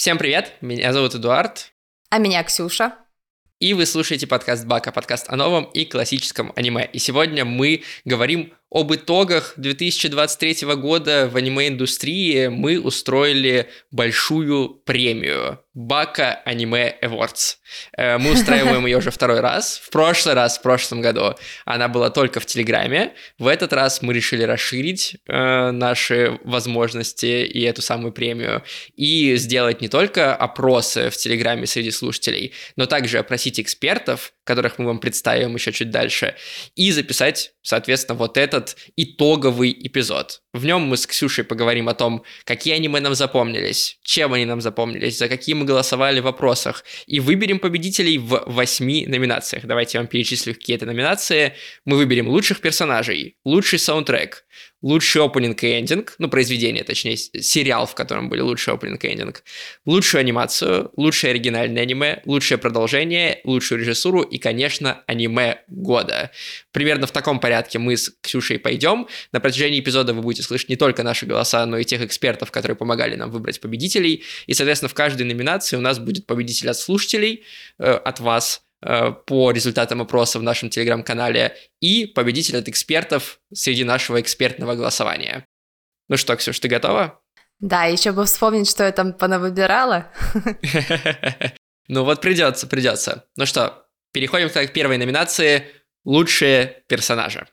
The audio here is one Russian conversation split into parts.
Всем привет, меня зовут Эдуард. А меня Ксюша. И вы слушаете подкаст Бака, подкаст о новом и классическом аниме. И сегодня мы говорим об итогах 2023 года в аниме-индустрии. Мы устроили большую премию Бака Аниме Awards. Э, мы устраиваем ее уже второй раз. В прошлый раз, в прошлом году, она была только в Телеграме. В этот раз мы решили расширить э, наши возможности и эту самую премию. И сделать не только опросы в Телеграме среди слушателей, но также опросить экспертов, которых мы вам представим еще чуть дальше, и записать, соответственно, вот этот итоговый эпизод. В нем мы с Ксюшей поговорим о том, какие аниме нам запомнились, чем они нам запомнились, за какие мы голосовали в вопросах, и выберем победителей в восьми номинациях. Давайте я вам перечислю какие-то номинации. Мы выберем лучших персонажей, лучший саундтрек, лучший опенинг и эндинг, ну, произведение, точнее, сериал, в котором были лучший опенинг и эндинг, лучшую анимацию, лучшее оригинальное аниме, лучшее продолжение, лучшую режиссуру и, конечно, аниме года. Примерно в таком порядке мы с Ксюшей пойдем. На протяжении эпизода вы будете слышать не только наши голоса, но и тех экспертов, которые помогали нам выбрать победителей. И, соответственно, в каждой номинации у нас будет победитель от слушателей, э, от вас, по результатам опроса в нашем телеграм-канале и победитель от экспертов среди нашего экспертного голосования. Ну что, Ксюш, ты готова? Да, еще бы вспомнить, что я там понавыбирала. Ну вот придется, придется. Ну что, переходим к первой номинации «Лучшие персонажи».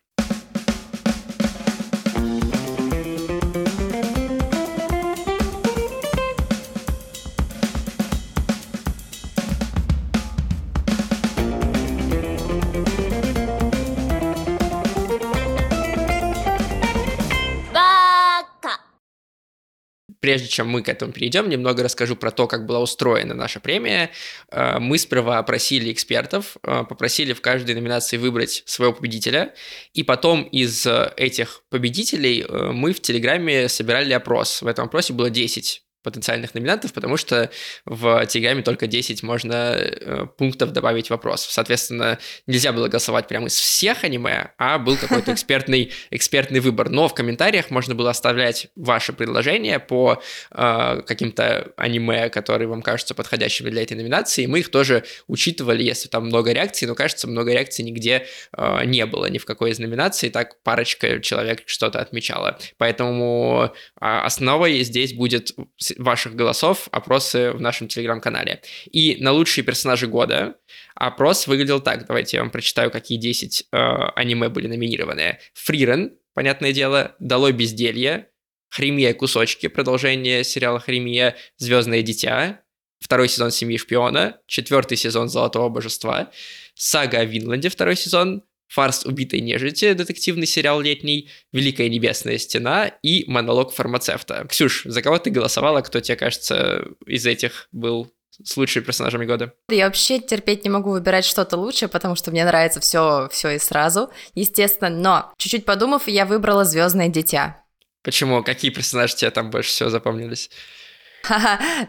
Прежде чем мы к этому перейдем, немного расскажу про то, как была устроена наша премия. Э, мы сперва опросили экспертов, э, попросили в каждой номинации выбрать своего победителя, и потом из этих победителей э, мы в Телеграме собирали опрос. В этом опросе было 10 потенциальных номинантов, потому что в Телеграме только 10 можно э, пунктов добавить вопрос. Соответственно, нельзя было голосовать прямо из всех аниме, а был какой-то экспертный, экспертный выбор. Но в комментариях можно было оставлять ваши предложения по э, каким-то аниме, которые вам кажутся подходящими для этой номинации. И мы их тоже учитывали, если там много реакций, но кажется, много реакций нигде э, не было, ни в какой из номинаций. Так парочка человек что-то отмечала. Поэтому э, основой здесь будет ваших голосов опросы в нашем телеграм-канале. И на лучшие персонажи года опрос выглядел так. Давайте я вам прочитаю, какие 10 э, аниме были номинированы. Фрирен, понятное дело, Долой безделье, Хремия кусочки, продолжение сериала Хремия, Звездное дитя, второй сезон Семьи шпиона, четвертый сезон Золотого божества, Сага о Винланде, второй сезон, «Фарс убитой нежити», детективный сериал летний, «Великая небесная стена» и «Монолог фармацевта». Ксюш, за кого ты голосовала? Кто тебе кажется из этих был с лучшими персонажами года? Я вообще терпеть не могу выбирать что-то лучше, потому что мне нравится все, все и сразу, естественно. Но чуть-чуть подумав, я выбрала Звездное дитя. Почему? Какие персонажи тебе там больше всего запомнились?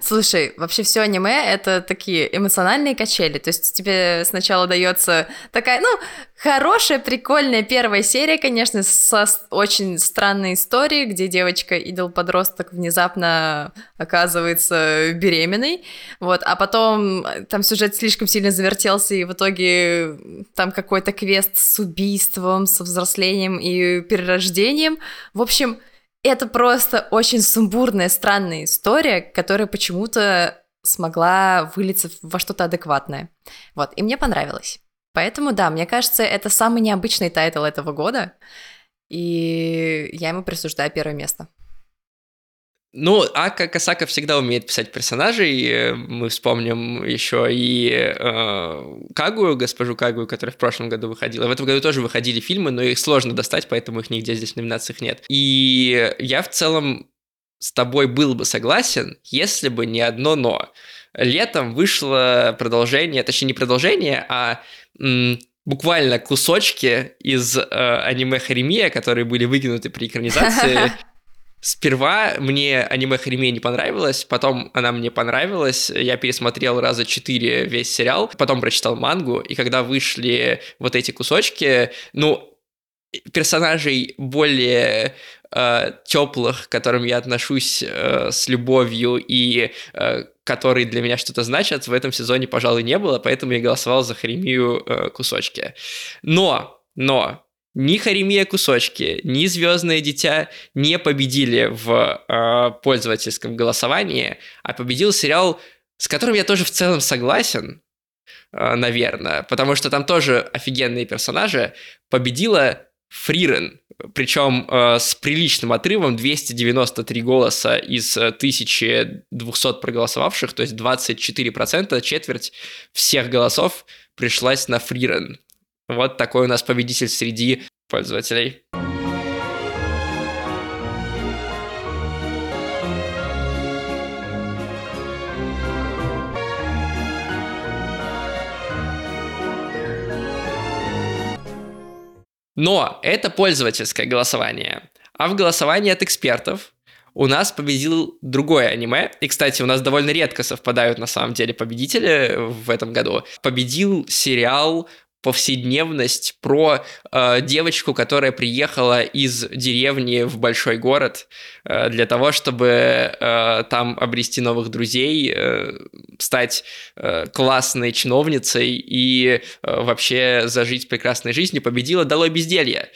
Слушай, вообще все аниме это такие эмоциональные качели. То есть тебе сначала дается такая, ну, хорошая, прикольная первая серия, конечно, со очень странной историей, где девочка, идол-подросток, внезапно оказывается беременной. Вот, а потом э, там сюжет слишком сильно завертелся, и в итоге там какой-то квест с убийством, со взрослением и перерождением. В общем, это просто очень сумбурная, странная история, которая почему-то смогла вылиться во что-то адекватное. Вот, и мне понравилось. Поэтому, да, мне кажется, это самый необычный title этого года, и я ему присуждаю первое место. Ну, Ака Акасака всегда умеет писать персонажей. Мы вспомним еще и э, Кагую, госпожу Кагую, которая в прошлом году выходила. В этом году тоже выходили фильмы, но их сложно достать, поэтому их нигде здесь в номинациях нет. И я в целом с тобой был бы согласен, если бы не одно «но». Летом вышло продолжение, точнее не продолжение, а м, буквально кусочки из э, аниме Харемия, которые были выкинуты при экранизации Сперва мне аниме Хариме не понравилось, потом она мне понравилась, я пересмотрел раза четыре весь сериал, потом прочитал мангу, и когда вышли вот эти кусочки, ну, персонажей более э, теплых, к которым я отношусь э, с любовью и э, которые для меня что-то значат, в этом сезоне, пожалуй, не было, поэтому я голосовал за Харемию э, кусочки. Но, но, ни Харемия кусочки, ни Звездное дитя не победили в э, пользовательском голосовании, а победил сериал, с которым я тоже в целом согласен, э, наверное, потому что там тоже офигенные персонажи. Победила Фрирен, причем э, с приличным отрывом 293 голоса из 1200 проголосовавших, то есть 24%, четверть всех голосов пришлась на Фрирен. Вот такой у нас победитель среди пользователей. Но это пользовательское голосование. А в голосовании от экспертов у нас победил другое аниме. И, кстати, у нас довольно редко совпадают на самом деле победители в этом году. Победил сериал повседневность про э, девочку, которая приехала из деревни в большой город э, для того, чтобы э, там обрести новых друзей, э, стать э, классной чиновницей и э, вообще зажить прекрасной жизнью, победила «Долой безделье».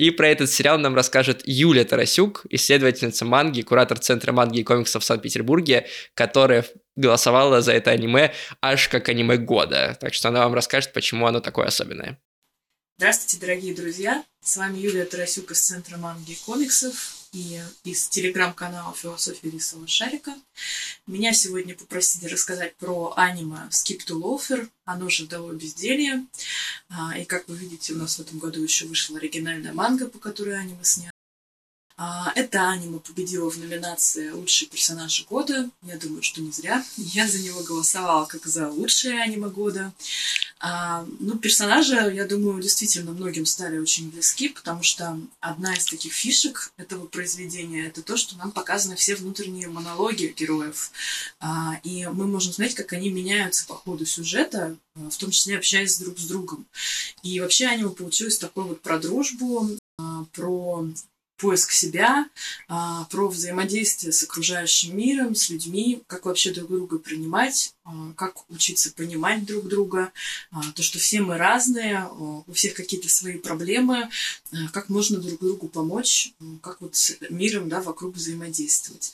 И про этот сериал нам расскажет Юля Тарасюк, исследовательница манги, куратор Центра манги и комиксов в Санкт-Петербурге, которая голосовала за это аниме аж как аниме года. Так что она вам расскажет, почему оно такое особенное. Здравствуйте, дорогие друзья! С вами Юлия Тарасюк из Центра манги и комиксов и из телеграм-канала «Философия рисового шарика». Меня сегодня попросили рассказать про аниме «Skip to Loafer», оно же «Вдовое безделье». А, и, как вы видите, у нас в этом году еще вышла оригинальная манга, по которой аниме снято. А, это аниме победило в номинации «Лучший персонаж года». Я думаю, что не зря. Я за него голосовала как за лучшее аниме года. А, ну, персонажи, я думаю, действительно многим стали очень близки, потому что одна из таких фишек этого произведения — это то, что нам показаны все внутренние монологи героев. А, и мы можем знать, как они меняются по ходу сюжета, в том числе общаясь друг с другом. И вообще аниме получилось такой вот про дружбу, про поиск себя, а, про взаимодействие с окружающим миром, с людьми, как вообще друг друга принимать, а, как учиться понимать друг друга, а, то, что все мы разные, у всех какие-то свои проблемы, как можно друг другу помочь, как вот с миром да, вокруг взаимодействовать.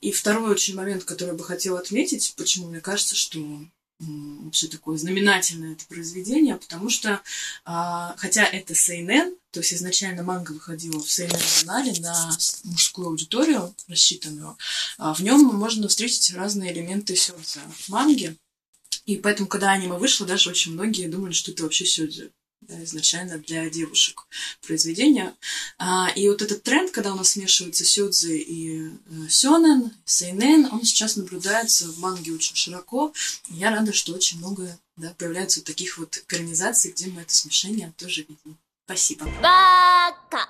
И второй очень момент, который я бы хотела отметить, почему мне кажется, что вообще такое знаменательное это произведение, потому что, а, хотя это Сейнен, то есть изначально манга выходила в Сейнен-журнале на мужскую аудиторию рассчитанную, а в нем можно встретить разные элементы сёдзе манги, и поэтому, когда аниме вышло, даже очень многие думали, что это вообще сёдзе да, изначально для девушек произведения. А, и вот этот тренд, когда у нас смешиваются сёдзи и э, сёнэн, сейнэн, он сейчас наблюдается в манге очень широко. И я рада, что очень много да, появляется вот таких вот экранизаций, где мы это смешение тоже видим. Спасибо. Бака!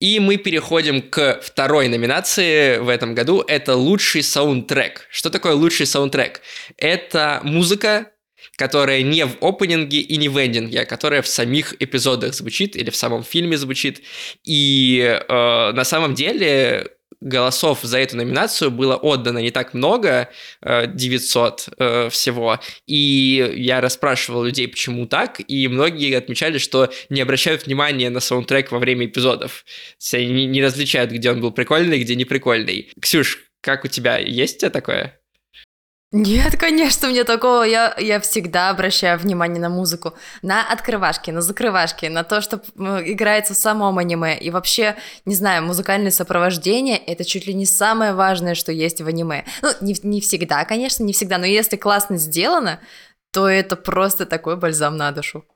И мы переходим к второй номинации в этом году. Это лучший саундтрек. Что такое лучший саундтрек? Это музыка, которая не в опенинге и не в эндинге, а которая в самих эпизодах звучит или в самом фильме звучит. И э, на самом деле голосов за эту номинацию было отдано не так много, 900 э, э, всего, и я расспрашивал людей, почему так, и многие отмечали, что не обращают внимания на саундтрек во время эпизодов. Они не различают, где он был прикольный, где не прикольный. Ксюш, как у тебя есть такое? Нет, конечно, мне такого. Я, я всегда обращаю внимание на музыку, на открывашки, на закрывашки, на то, что играется в самом аниме. И вообще, не знаю, музыкальное сопровождение — это чуть ли не самое важное, что есть в аниме. Ну, не, не всегда, конечно, не всегда, но если классно сделано, то это просто такой бальзам на душу.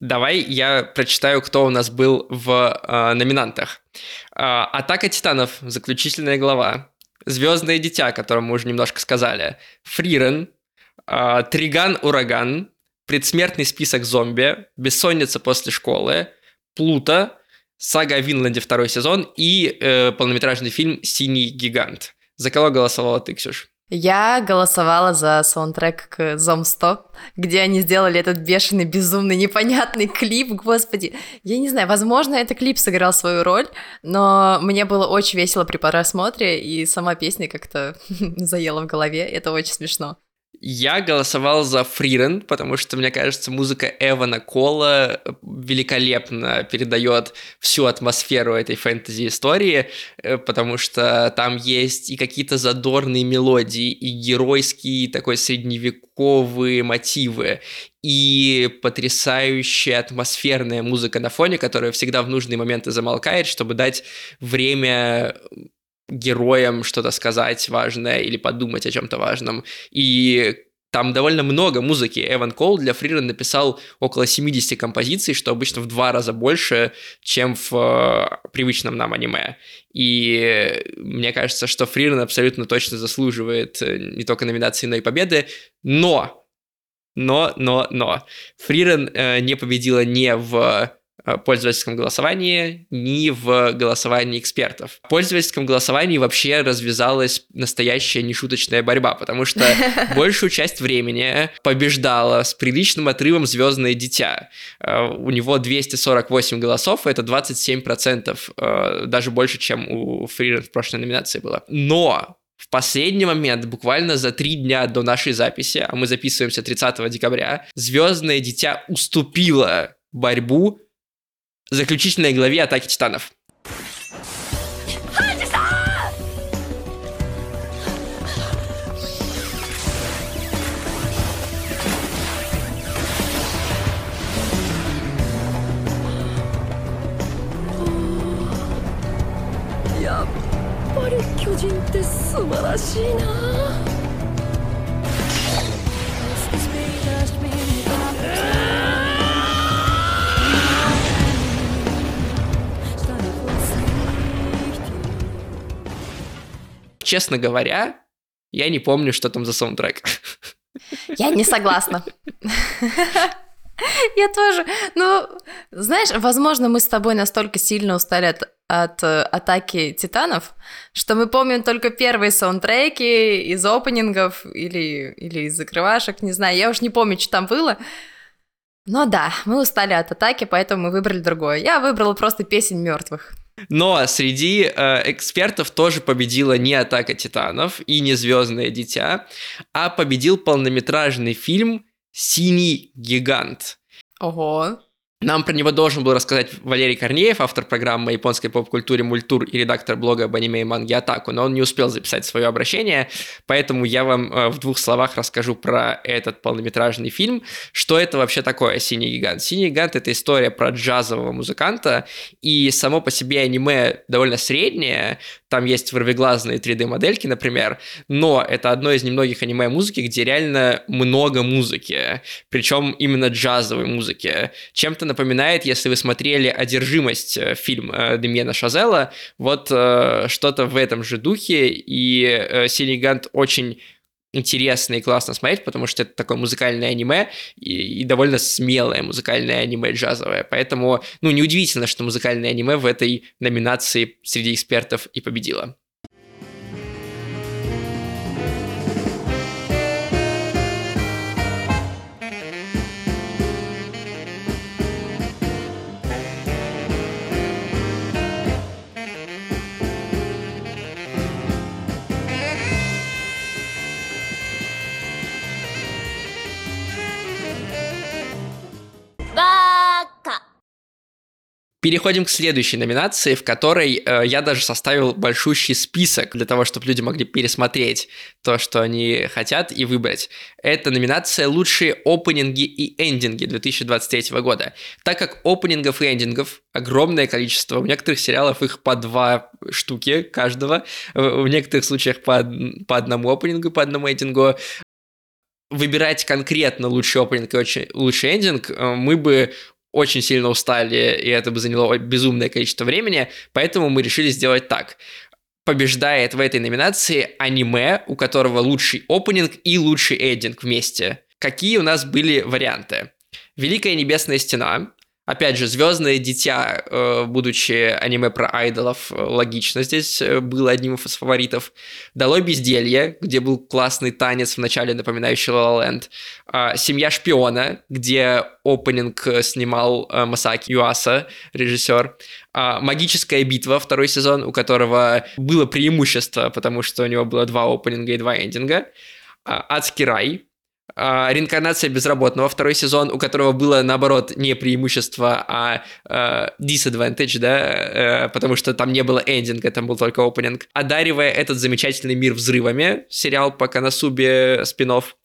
Давай я прочитаю, кто у нас был в э, номинантах. Э, Атака титанов, заключительная глава. Звездное дитя, о котором мы уже немножко сказали, Фрирен, э, Триган Ураган, Предсмертный список зомби, Бессонница после школы, Плута, Сага о Винланде второй сезон и э, полнометражный фильм Синий гигант. За кого голосовала ты, Ксюш? Я голосовала за саундтрек к Зом 100, где они сделали этот бешеный, безумный, непонятный клип, господи. Я не знаю, возможно, этот клип сыграл свою роль, но мне было очень весело при просмотре, и сама песня как-то заела в голове, это очень смешно. Я голосовал за Фрирен, потому что, мне кажется, музыка Эвана Кола великолепно передает всю атмосферу этой фэнтези-истории, э, потому что там есть и какие-то задорные мелодии, и геройские такой средневековые мотивы, и потрясающая атмосферная музыка на фоне, которая всегда в нужные моменты замолкает, чтобы дать время героям что-то сказать важное или подумать о чем-то важном. И там довольно много музыки. Эван Кол для Фрирен написал около 70 композиций, что обычно в два раза больше, чем в э, привычном нам аниме. И мне кажется, что Фрирен абсолютно точно заслуживает э, не только номинации, но и победы. Но, но, но, но, Фрирен э, не победила не в пользовательском голосовании, ни в голосовании экспертов. В пользовательском голосовании вообще развязалась настоящая нешуточная борьба, потому что большую часть времени побеждала с приличным отрывом «Звездное дитя». Э, у него 248 голосов, это 27%, э, даже больше, чем у Фрирен в прошлой номинации было. Но в последний момент, буквально за три дня до нашей записи, а мы записываемся 30 декабря, Звездное дитя уступило борьбу заключительной главе Атаки Титанов. Я ぱり巨人って素晴らしいな честно говоря, я не помню, что там за саундтрек. Я не согласна. Я тоже. Ну, знаешь, возможно, мы с тобой настолько сильно устали от, от э, атаки титанов, что мы помним только первые саундтреки из опенингов или, или из закрывашек, не знаю, я уж не помню, что там было. Но да, мы устали от атаки, поэтому мы выбрали другое. Я выбрала просто песень мертвых. Но среди э, экспертов тоже победила не «Атака титанов» и не «Звездное дитя», а победил полнометражный фильм «Синий гигант». Ого. Нам про него должен был рассказать Валерий Корнеев, автор программы японской поп-культуре «Мультур» и редактор блога об аниме и манге «Атаку», но он не успел записать свое обращение, поэтому я вам э, в двух словах расскажу про этот полнометражный фильм. Что это вообще такое «Синий гигант»? «Синий гигант» — это история про джазового музыканта, и само по себе аниме довольно среднее, там есть вырвиглазные 3D-модельки, например, но это одно из немногих аниме-музыки, где реально много музыки, причем именно джазовой музыки. Чем-то напоминает, если вы смотрели «Одержимость» э, фильм э, Демьена Шазела, вот э, что-то в этом же духе, и э, «Синий Гант» очень интересно и классно смотреть, потому что это такое музыкальное аниме и, и довольно смелое музыкальное аниме джазовое. Поэтому, ну, неудивительно, что музыкальное аниме в этой номинации среди экспертов и победило. Переходим к следующей номинации, в которой э, я даже составил большущий список для того, чтобы люди могли пересмотреть то, что они хотят, и выбрать. Это номинация «Лучшие опенинги и эндинги 2023 года». Так как опенингов и эндингов огромное количество, у некоторых сериалов их по два штуки каждого, в некоторых случаях по, по одному опенингу, по одному эндингу, выбирать конкретно лучший опенинг и лучший эндинг, э, мы бы очень сильно устали, и это бы заняло безумное количество времени, поэтому мы решили сделать так. Побеждает в этой номинации аниме, у которого лучший опенинг и лучший эдинг вместе. Какие у нас были варианты? Великая Небесная Стена, Опять же, Звездное дитя, э, будучи аниме про айдолов, э, логично здесь э, было одним из фаворитов. Долой безделье, где был классный танец в начале, напоминающий La La. А, Семья шпиона, где опенинг снимал Масаки Юаса, режиссер. А, Магическая битва, второй сезон, у которого было преимущество, потому что у него было два опенинга и два эндинга. А, Адский рай, а, реинкарнация безработного, второй сезон, у которого было, наоборот, не преимущество, а э, disadvantage, да, э, потому что там не было эндинга, там был только опенинг, одаривая этот замечательный мир взрывами, сериал по Канасубе спинов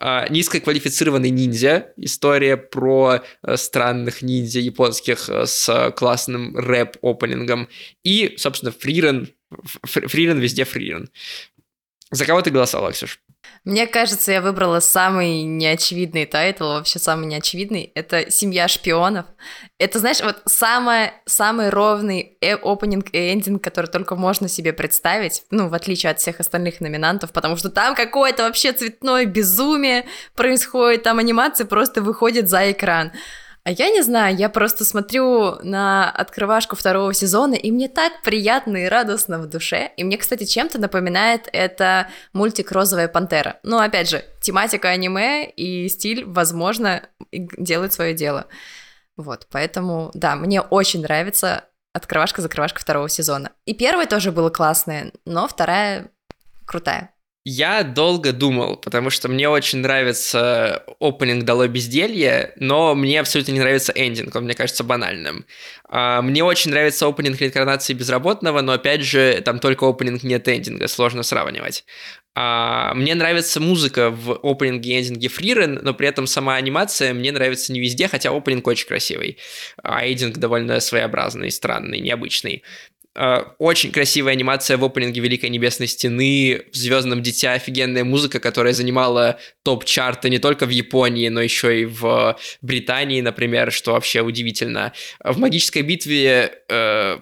Uh, низкоквалифицированный ниндзя, история про uh, странных ниндзя японских uh, с классным рэп- opening ом, и, собственно, фрирен, фрирен везде фрирен. За кого ты голосовала, Ксюш? Мне кажется, я выбрала самый неочевидный title, вообще самый неочевидный. Это «Семья шпионов». Это, знаешь, вот самый, самый ровный э opening и ending, который только можно себе представить, ну, в отличие от всех остальных номинантов, потому что там какое-то вообще цветное безумие происходит, там анимация просто выходит за экран. А я не знаю, я просто смотрю на открывашку второго сезона, и мне так приятно и радостно в душе. И мне, кстати, чем-то напоминает это мультик «Розовая пантера». Ну, опять же, тематика аниме и стиль, возможно, делают свое дело. Вот, поэтому, да, мне очень нравится открывашка-закрывашка второго сезона. И первая тоже была классная, но вторая крутая. Я долго думал, потому что мне очень нравится опенинг «Дало безделье», но мне абсолютно не нравится эндинг, он мне кажется банальным. А, мне очень нравится опенинг реинкарнации безработного, но опять же, там только опенинг нет эндинга, сложно сравнивать. А, мне нравится музыка в опенинге и эндинге Фрирен, но при этом сама анимация мне нравится не везде, хотя опенинг очень красивый, а эндинг довольно своеобразный, странный, необычный. Э, очень красивая анимация в опенинге Великой Небесной Стены, в Звездном Дитя офигенная музыка, которая занимала топ-чарты не только в Японии, но еще и в Британии, например, что вообще удивительно. В Магической битве э,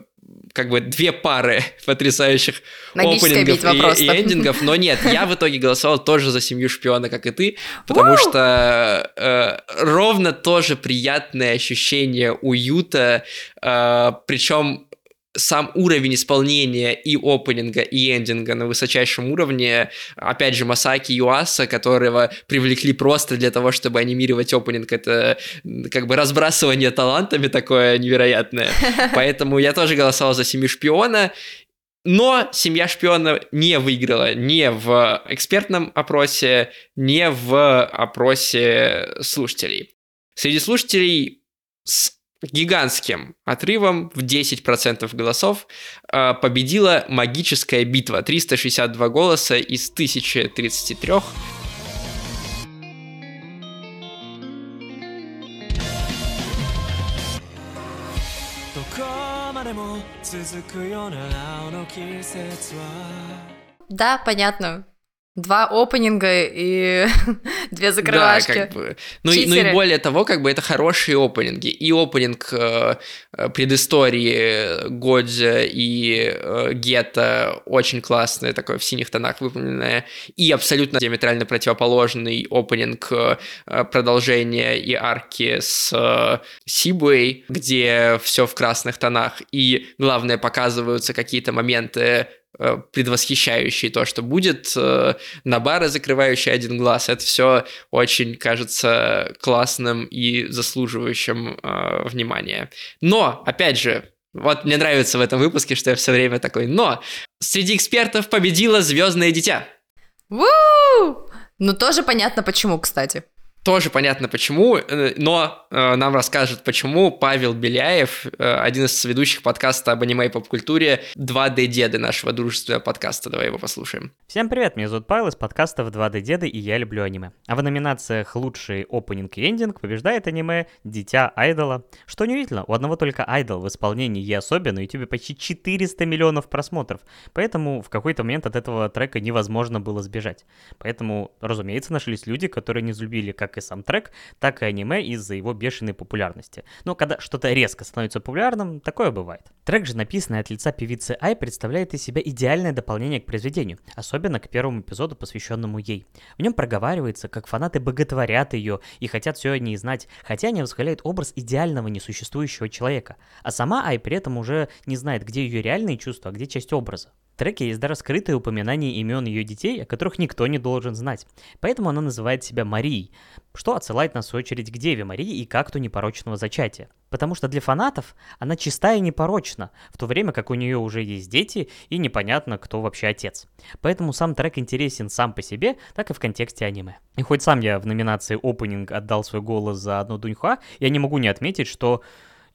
как бы две пары потрясающих опенингов и, и эндингов, но нет, я в итоге голосовал тоже за семью шпиона, как и ты, потому что э, ровно тоже приятное ощущение уюта, э, причем сам уровень исполнения и опенинга, и эндинга на высочайшем уровне. Опять же, Масаки Юаса, которого привлекли просто для того, чтобы анимировать опенинг, это как бы разбрасывание талантами такое невероятное. Поэтому я тоже голосовал за «Семью шпиона», но «Семья шпиона» не выиграла ни в экспертном опросе, ни в опросе слушателей. Среди слушателей с гигантским отрывом в 10% голосов э, победила магическая битва. 362 голоса из 1033. Да, понятно. Два опенинга и две закрывашки. Да, как бы. Ну и, ну и более того, как бы это хорошие опенинги. И опенинг э, э предыстории Годзя и э, Гетта очень классный, такой в синих тонах выполненное. И абсолютно диаметрально противоположный опенинг э, продолжения и арки с э, Сибуэй, где все в красных тонах. И главное, показываются какие-то моменты Э, предвосхищающий то, что будет, э, на бары закрывающий один глаз. Это все очень кажется классным и заслуживающим э, внимания. Но, опять же, вот мне нравится в этом выпуске, что я все время такой, но среди экспертов победило Звездное дитя. Ну, тоже понятно почему, кстати. Тоже понятно почему, э, но э, нам расскажет почему Павел Беляев, э, один из ведущих подкаста об аниме и поп-культуре, 2D-деды нашего дружественного подкаста. Давай его послушаем. Всем привет, меня зовут Павел из подкастов 2D-деды и я люблю аниме. А в номинациях «Лучший опенинг и эндинг» побеждает аниме «Дитя Айдола». Что неудивительно, у одного только Айдол в исполнении Ясоби на ютубе почти 400 миллионов просмотров, поэтому в какой-то момент от этого трека невозможно было сбежать. Поэтому, разумеется, нашлись люди, которые не взлюбили как как и сам трек, так и аниме из-за его бешеной популярности. Но когда что-то резко становится популярным, такое бывает. Трек же, написанный от лица певицы Ай, представляет из себя идеальное дополнение к произведению, особенно к первому эпизоду, посвященному ей. В нем проговаривается, как фанаты боготворят ее и хотят все о ней знать, хотя они восхваляют образ идеального несуществующего человека. А сама Ай при этом уже не знает, где ее реальные чувства, а где часть образа. Треке есть даже скрытые упоминания имен ее детей, о которых никто не должен знать. Поэтому она называет себя Марией, что отсылает нас в очередь к Деве Марии и к акту непорочного зачатия. Потому что для фанатов она чистая и непорочна, в то время как у нее уже есть дети и непонятно, кто вообще отец. Поэтому сам трек интересен сам по себе, так и в контексте аниме. И хоть сам я в номинации Opening отдал свой голос за одну Дуньхуа, я не могу не отметить, что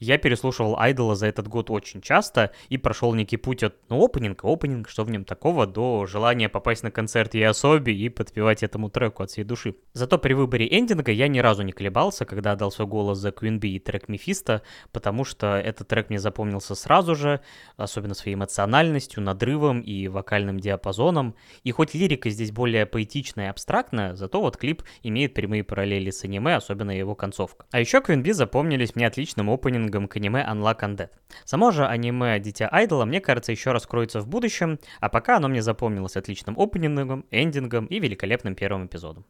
я переслушивал Айдола за этот год очень часто и прошел некий путь от ну, опенинга, опенинг, что в нем такого, до желания попасть на концерт Ясоби и подпевать этому треку от всей души. Зато при выборе эндинга я ни разу не колебался, когда отдал свой голос за Queen Bee и трек Мефисто, потому что этот трек мне запомнился сразу же, особенно своей эмоциональностью, надрывом и вокальным диапазоном. И хоть лирика здесь более поэтичная и абстрактная, зато вот клип имеет прямые параллели с аниме, особенно его концовка. А еще Queen Bee запомнились мне отличным опенингом опенингом к аниме Unlock Undead. Само же аниме Дитя Айдола, мне кажется, еще раскроется в будущем, а пока оно мне запомнилось отличным опенингом, эндингом и великолепным первым эпизодом.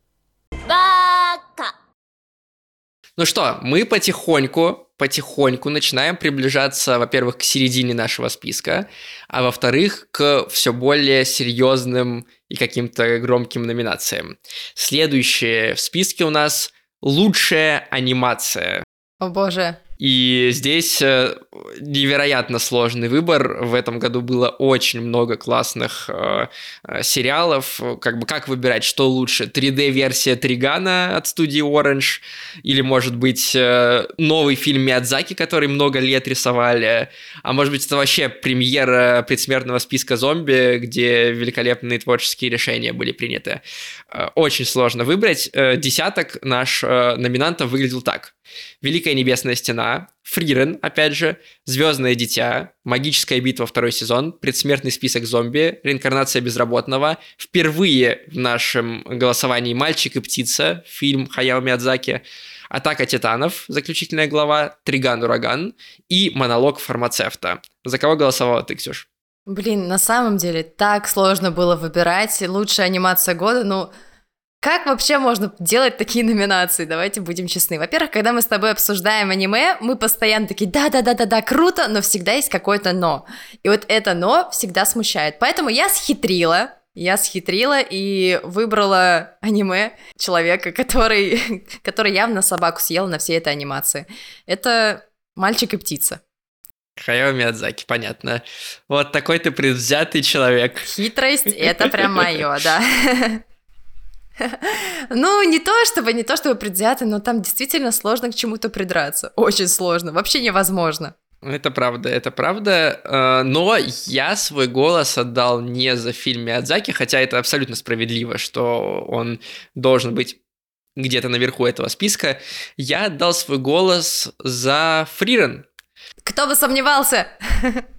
Ну что, мы потихоньку, потихоньку начинаем приближаться, во-первых, к середине нашего списка, а во-вторых, к все более серьезным и каким-то громким номинациям. Следующее в списке у нас лучшая анимация. О боже. И здесь э, невероятно сложный выбор. В этом году было очень много классных э, э сериалов. Как бы как выбирать, что лучше? 3D-версия Тригана от студии Orange? Или, может быть, э, новый фильм Миядзаки, который много лет рисовали? А может быть, это вообще премьера предсмертного списка зомби, где великолепные творческие решения были приняты? Э, очень сложно выбрать. Э, десяток наш э, номинантов выглядел так. Великая Небесная Стена, Фрирен, опять же, Звездное Дитя, Магическая битва второй сезон, Предсмертный список зомби, Реинкарнация безработного, впервые в нашем голосовании Мальчик и птица, фильм Хаяо Миядзаки, Атака титанов, заключительная глава, Триган Ураган и монолог фармацевта. За кого голосовала ты, Ксюш? Блин, на самом деле так сложно было выбирать. Лучшая анимация года, ну, как вообще можно делать такие номинации? Давайте будем честны. Во-первых, когда мы с тобой обсуждаем аниме, мы постоянно такие, да-да-да-да-да, круто, но всегда есть какое-то но. И вот это но всегда смущает. Поэтому я схитрила, я схитрила и выбрала аниме человека, который, который явно собаку съел на всей этой анимации. Это «Мальчик и птица». Хайо Миядзаки, понятно. Вот такой ты предвзятый человек. Хитрость — это прям мое, да. Ну, не то чтобы, не то чтобы предвзято, но там действительно сложно к чему-то придраться. Очень сложно, вообще невозможно. Это правда, это правда. Э, но я свой голос отдал не за фильм Миядзаки, хотя это абсолютно справедливо, что он должен быть где-то наверху этого списка. Я отдал свой голос за Фрирен. Кто бы сомневался?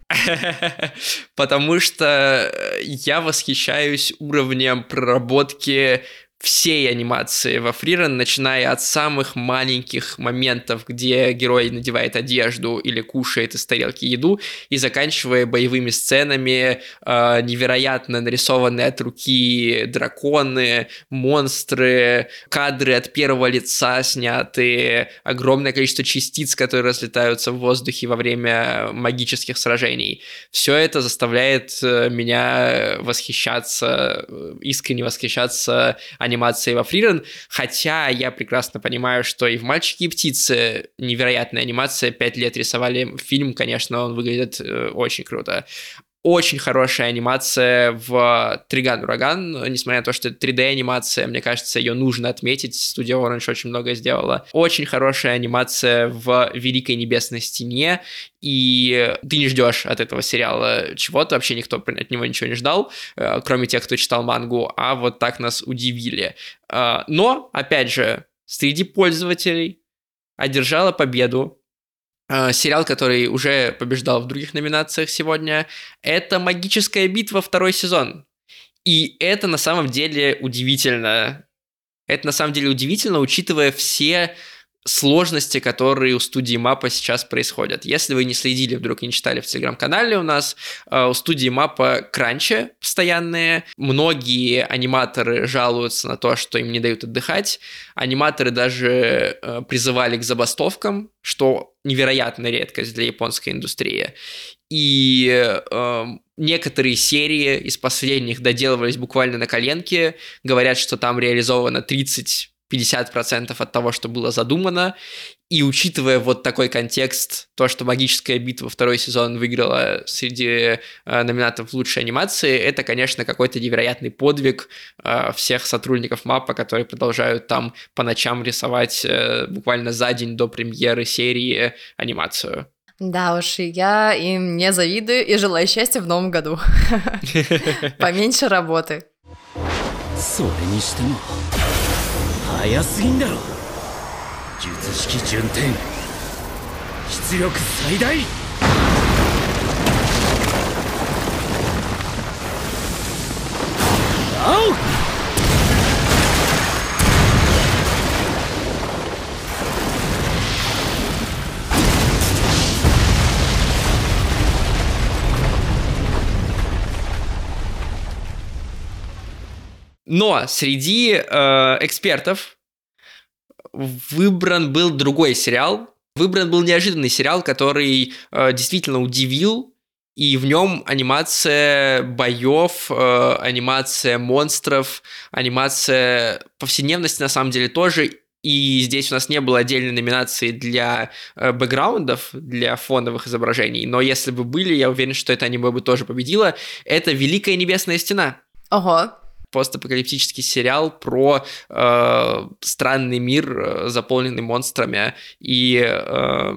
Потому что я восхищаюсь уровнем проработки всей анимации во Фрирен, начиная от самых маленьких моментов, где герой надевает одежду или кушает из тарелки еду, и заканчивая боевыми сценами, э, невероятно нарисованные от руки драконы, монстры, кадры от первого лица снятые, огромное количество частиц, которые разлетаются в воздухе во время магических сражений. Все это заставляет э, меня восхищаться, э, искренне восхищаться анимации во Фрирен, хотя я прекрасно понимаю, что и в «Мальчике и птице» невероятная анимация, пять лет рисовали фильм, конечно, он выглядит э, очень круто очень хорошая анимация в Триган Ураган, несмотря на то, что это 3D-анимация, мне кажется, ее нужно отметить, студия Orange очень много сделала. Очень хорошая анимация в Великой Небесной Стене, и ты не ждешь от этого сериала чего-то, вообще никто от него ничего не ждал, э, кроме тех, кто читал мангу, а вот так нас удивили. Э, но, опять же, среди пользователей одержала победу сериал, который уже побеждал в других номинациях сегодня, это «Магическая битва» второй сезон. И это на самом деле удивительно. Это на самом деле удивительно, учитывая все сложности, которые у студии Мапа сейчас происходят. Если вы не следили, вдруг не читали в телеграм-канале у нас, э, у студии Мапа кранчи постоянные. Многие аниматоры жалуются на то, что им не дают отдыхать. Аниматоры даже э, призывали к забастовкам, что невероятная редкость для японской индустрии. И э, некоторые серии из последних доделывались буквально на коленке. Говорят, что там реализовано 30 50% от того, что было задумано. И учитывая вот такой контекст, то, что «Магическая битва» второй сезон выиграла среди э, номинантов лучшей анимации, это, конечно, какой-то невероятный подвиг э, всех сотрудников МАПа, которые продолжают там по ночам рисовать э, буквально за день до премьеры серии анимацию. Да уж, и я им не завидую и желаю счастья в новом году. Поменьше работы. それにしても 早すぎんだろ術式順転出力最大青 Но среди э, экспертов выбран был другой сериал. Выбран был неожиданный сериал, который э, действительно удивил. И в нем анимация боев, э, анимация монстров, анимация повседневности на самом деле тоже. И здесь у нас не было отдельной номинации для э, бэкграундов, для фоновых изображений. Но если бы были, я уверен, что это аниме бы тоже победило. Это «Великая небесная стена». Ого, постапокалиптический сериал про э, странный мир, э, заполненный монстрами и э,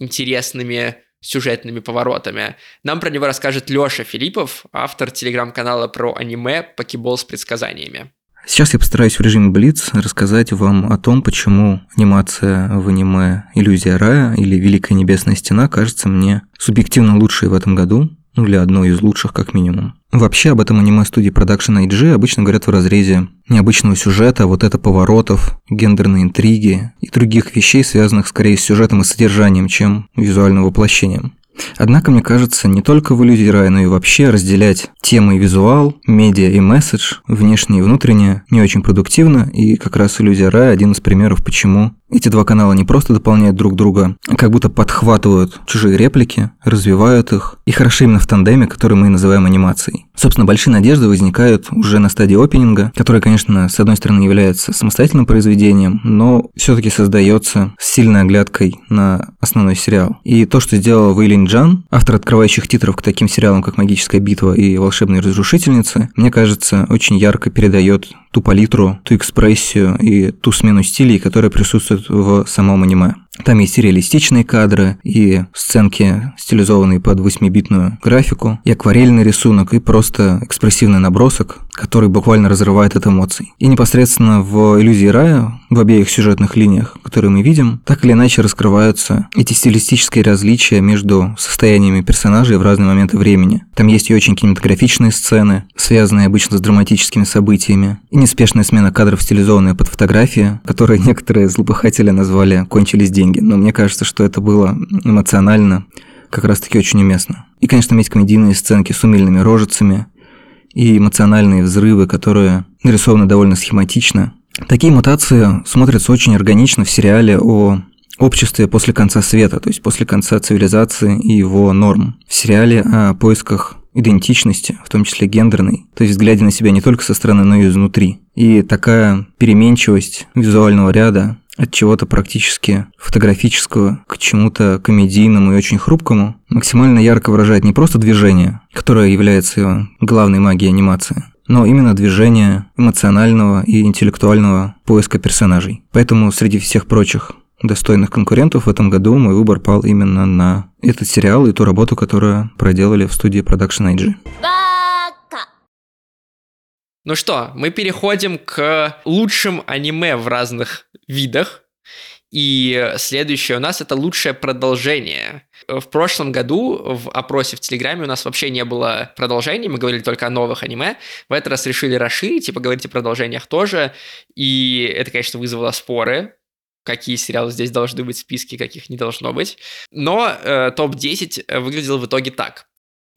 интересными сюжетными поворотами. Нам про него расскажет Лёша Филиппов, автор телеграм-канала про аниме «Покебол с предсказаниями». Сейчас я постараюсь в режиме Блиц рассказать вам о том, почему анимация в аниме «Иллюзия рая» или «Великая небесная стена» кажется мне субъективно лучшей в этом году, ну или одной из лучших как минимум. Вообще об этом аниме-студии Production IG обычно говорят в разрезе необычного сюжета, вот это поворотов, гендерной интриги и других вещей, связанных скорее с сюжетом и содержанием, чем визуальным воплощением. Однако, мне кажется, не только в иллюзии рая, но и вообще разделять темы и визуал, медиа и месседж, внешнее и внутреннее, не очень продуктивно, и как раз иллюзия рая один из примеров, почему эти два канала не просто дополняют друг друга, а как будто подхватывают чужие реплики, развивают их, и хороши именно в тандеме, который мы называем анимацией. Собственно, большие надежды возникают уже на стадии опенинга, который, конечно, с одной стороны является самостоятельным произведением, но все-таки создается с сильной оглядкой на основной сериал. И то, что сделала Вейлин Джан, автор открывающих титров к таким сериалам, как «Магическая битва» и «Волшебные разрушительницы», мне кажется, очень ярко передает ту палитру, ту экспрессию и ту смену стилей, которая присутствует в самом аниме. Там есть и реалистичные кадры, и сценки, стилизованные под 8-битную графику, и акварельный рисунок, и просто экспрессивный набросок, который буквально разрывает от эмоций. И непосредственно в «Иллюзии рая», в обеих сюжетных линиях, которые мы видим, так или иначе раскрываются эти стилистические различия между состояниями персонажей в разные моменты времени. Там есть и очень кинематографичные сцены, связанные обычно с драматическими событиями, и неспешная смена кадров, стилизованная под фотографии, которые некоторые злопыхатели назвали «кончились деньги» но мне кажется, что это было эмоционально как раз-таки очень уместно. И, конечно, есть комедийные сценки с умильными рожицами и эмоциональные взрывы, которые нарисованы довольно схематично. Такие мутации смотрятся очень органично в сериале о обществе после конца света, то есть после конца цивилизации и его норм. В сериале о поисках идентичности, в том числе гендерной, то есть взгляде на себя не только со стороны, но и изнутри. И такая переменчивость визуального ряда от чего-то практически фотографического к чему-то комедийному и очень хрупкому, максимально ярко выражает не просто движение, которое является главной магией анимации, но именно движение эмоционального и интеллектуального поиска персонажей. Поэтому среди всех прочих достойных конкурентов в этом году мой выбор пал именно на этот сериал и ту работу, которую проделали в студии Production IG. Ну что, мы переходим к лучшим аниме в разных видах. И следующее у нас это лучшее продолжение. В прошлом году в опросе в Телеграме у нас вообще не было продолжений, мы говорили только о новых аниме. В этот раз решили расширить и поговорить о продолжениях тоже. И это, конечно, вызвало споры, какие сериалы здесь должны быть в списке, каких не должно быть. Но э, топ-10 выглядел в итоге так.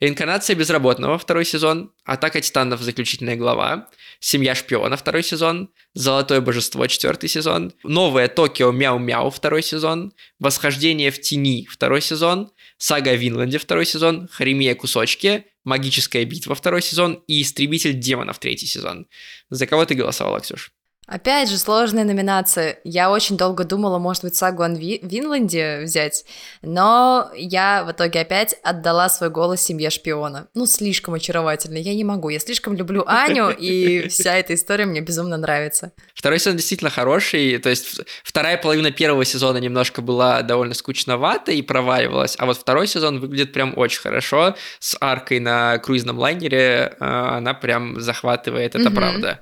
Реинкарнация безработного второй сезон, Атака титанов заключительная глава, Семья шпиона второй сезон, Золотое божество четвертый сезон, Новое Токио Мяу-Мяу второй сезон, Восхождение в тени второй сезон, Сага о Винланде второй сезон, Харемия кусочки, Магическая битва второй сезон и Истребитель демонов третий сезон. За кого ты голосовала, Ксюш? Опять же, сложная номинация. Я очень долго думала, может быть, сагу о Ви- Винланде взять, но я в итоге опять отдала свой голос семье шпиона. Ну, слишком очаровательно, я не могу. Я слишком люблю Аню, и вся эта история мне безумно нравится. Второй сезон действительно хороший, то есть вторая половина первого сезона немножко была довольно скучновата и проваливалась, а вот второй сезон выглядит прям очень хорошо, с аркой на круизном лайнере, э, она прям захватывает, это правда.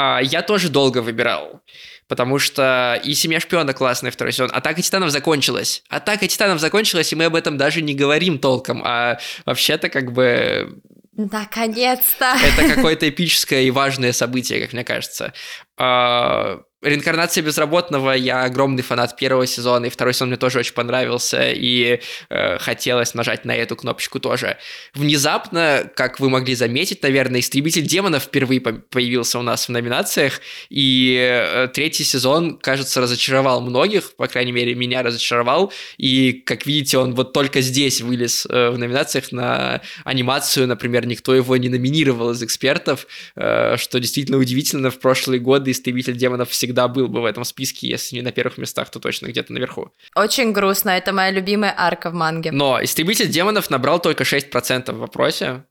А, Я тоже долго выбирал, потому что и «Семья шпиона» классная второй сезон, «Атака титанов» закончилась. «Атака титанов» закончилась, и мы об этом даже не говорим толком, а вообще-то как бы Наконец-то! это какое-то эпическое и важное событие, как мне кажется. Реинкарнация безработного, я огромный фанат первого сезона, и второй сезон мне тоже очень понравился, и э, хотелось нажать на эту кнопочку тоже. Внезапно, как вы могли заметить, наверное, Истребитель демонов впервые по- появился у нас в номинациях, и э, третий сезон, кажется, разочаровал многих, по крайней мере, меня разочаровал, и, как видите, он вот только здесь вылез э, в номинациях на анимацию, например, никто его не номинировал из экспертов, э, что действительно удивительно, в прошлые годы Истребитель демонов всегда был бы в этом списке, если не на первых местах, то точно где-то наверху. Очень грустно, это моя любимая арка в манге. Но Истребитель демонов набрал только 6% в вопросе.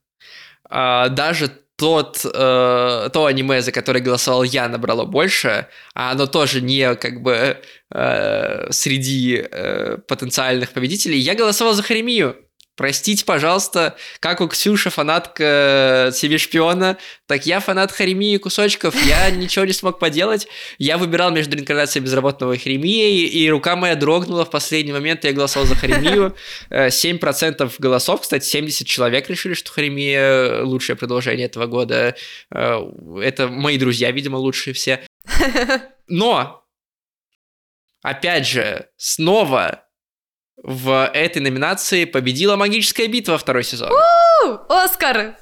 А, даже тот, э, то аниме, за которое голосовал я, набрало больше, а оно тоже не как бы э, среди э, потенциальных победителей. Я голосовал за Харемию. Простите, пожалуйста, как у Ксюши фанатка себе шпиона, так я фанат Харемии и кусочков, я ничего не смог поделать. Я выбирал между реинкарнацией безработного и Харемией, и рука моя дрогнула в последний момент, я голосовал за Харемию. Э, 7% голосов, кстати, 70 человек решили, что Харемия лучшее продолжение этого года. Э, Это мои друзья, видимо, лучшие все. Но, опять же, снова в этой номинации победила «Магическая битва» второй сезон. У, Оскар,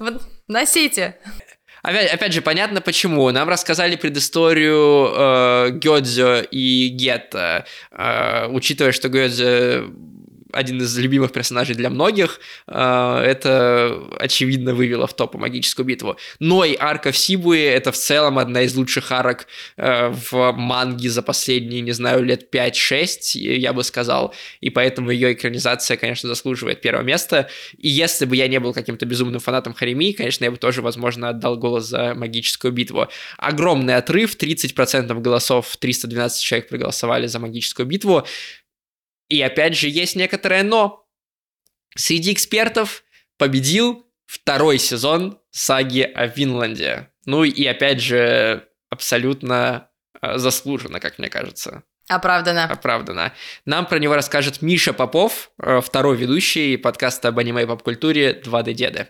носите. Опять, опять же, понятно почему. Нам рассказали предысторию э, Гёдзё и Гетта. Э, учитывая, что Гёдзё один из любимых персонажей для многих, э, это, очевидно, вывело в топ магическую битву. Но и арка в Сибуе — это в целом одна из лучших арок э, в манге за последние, не знаю, лет 5-6, я бы сказал. И поэтому ее экранизация, конечно, заслуживает первого места. И если бы я не был каким-то безумным фанатом Харемии, конечно, я бы тоже, возможно, отдал голос за магическую битву. Огромный отрыв, 30% голосов, 312 человек проголосовали за магическую битву. И опять же, есть некоторое но. Среди экспертов победил второй сезон саги о Винланде. Ну и опять же, абсолютно э, заслуженно, как мне кажется. Оправдано. Оправдано. Нам про него расскажет Миша Попов, э, второй ведущий подкаста об аниме и поп-культуре «2D деды».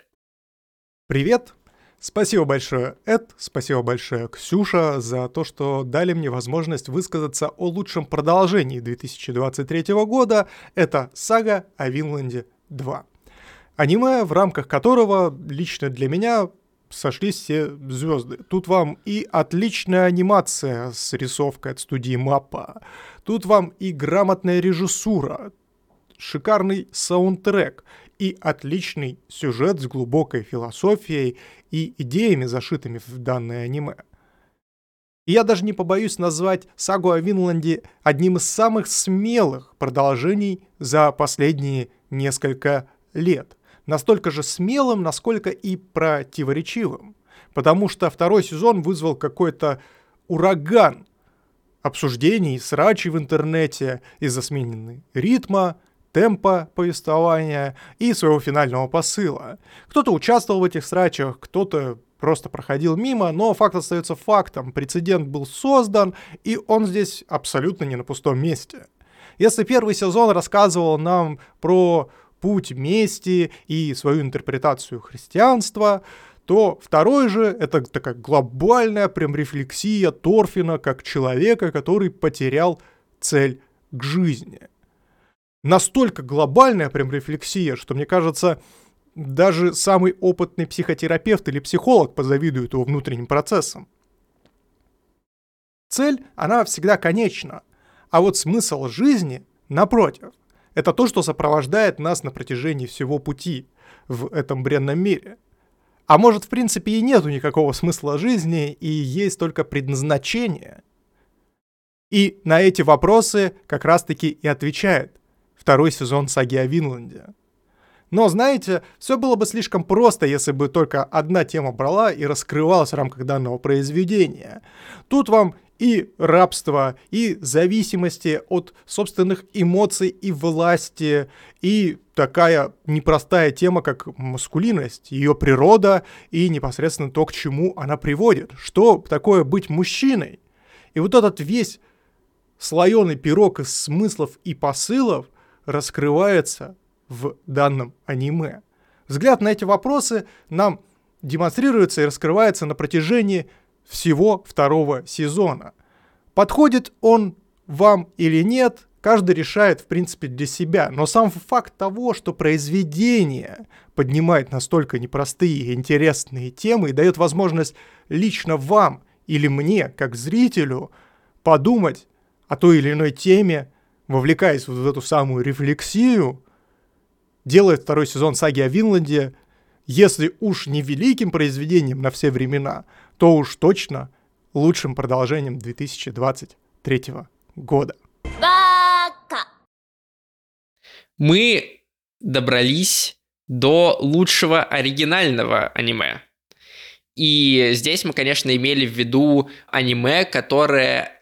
Привет! Спасибо большое, Эд, спасибо большое, Ксюша, за то, что дали мне возможность высказаться о лучшем продолжении 2023 года. Это «Сага о Винланде 2». Аниме, в рамках которого лично для меня сошлись все звезды. Тут вам и отличная анимация с рисовкой от студии Маппа. Тут вам и грамотная режиссура, шикарный саундтрек и отличный сюжет с глубокой философией и идеями, зашитыми в данное аниме. И я даже не побоюсь назвать сагу о Винланде одним из самых смелых продолжений за последние несколько лет. Настолько же смелым, насколько и противоречивым. Потому что второй сезон вызвал какой-то ураган обсуждений, срачей в интернете из-за смены ритма, темпа повествования и своего финального посыла. Кто-то участвовал в этих срачах, кто-то просто проходил мимо, но факт остается фактом. Прецедент был создан, и он здесь абсолютно не на пустом месте. Если первый сезон рассказывал нам про путь мести и свою интерпретацию христианства, то второй же — это такая глобальная прям рефлексия Торфина как человека, который потерял цель к жизни. Настолько глобальная прям рефлексия, что, мне кажется, даже самый опытный психотерапевт или психолог позавидует его внутренним процессам. Цель, она всегда конечна, а вот смысл жизни, напротив, это то, что сопровождает нас на протяжении всего пути в этом бренном мире – а может, в принципе, и нету никакого смысла жизни, и есть только предназначение. И на эти вопросы как раз-таки и отвечает второй сезон саги о Винланде. Но, знаете, все было бы слишком просто, если бы только одна тема брала и раскрывалась в рамках данного произведения. Тут вам и рабство, и зависимости от собственных эмоций и власти, и такая непростая тема, как маскулинность, ее природа и непосредственно то, к чему она приводит. Что такое быть мужчиной? И вот этот весь слоеный пирог из смыслов и посылов раскрывается в данном аниме. Взгляд на эти вопросы нам демонстрируется и раскрывается на протяжении всего второго сезона. Подходит он вам или нет, каждый решает, в принципе, для себя. Но сам факт того, что произведение поднимает настолько непростые и интересные темы и дает возможность лично вам или мне, как зрителю, подумать о той или иной теме, вовлекаясь вот в эту самую рефлексию, делает второй сезон саги о Винланде, если уж не великим произведением на все времена, то уж точно лучшим продолжением 2023 года. Мы добрались до лучшего оригинального аниме. И здесь мы, конечно, имели в виду аниме, которое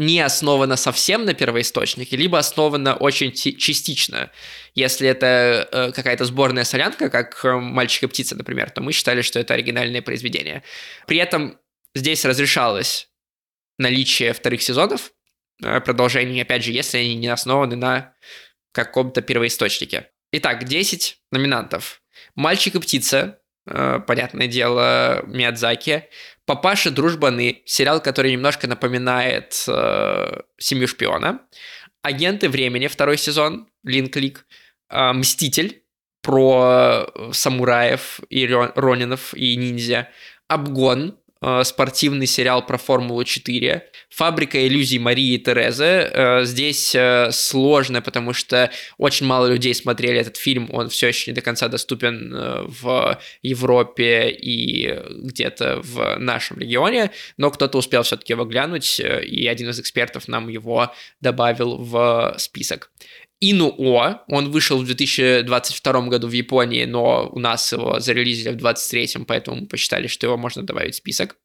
не основано совсем на первоисточнике, либо основано очень частично. Если это э, какая-то сборная солянка, как э, «Мальчик и птица», например, то мы считали, что это оригинальное произведение. При этом здесь разрешалось наличие вторых сезонов, э, продолжений, опять же, если они не основаны на каком-то первоисточнике. Итак, 10 номинантов. «Мальчик и птица», э, понятное дело, Миядзаки. «Папаша дружбаны», сериал, который немножко напоминает э, «Семью шпиона». «Агенты времени», второй сезон, Линклик. Э, «Мститель», про самураев и ронинов и ниндзя. «Обгон», спортивный сериал про Формулу-4. «Фабрика иллюзий Марии и Терезы». Э, здесь э, сложно, потому что очень мало людей смотрели этот фильм, он все еще не до конца доступен в Европе и где-то в нашем регионе, но кто-то успел все-таки его глянуть, и один из экспертов нам его добавил в список. Инуо, он вышел в 2022 году в Японии, но у нас его зарелизили в 2023, поэтому мы посчитали, что его можно добавить в список.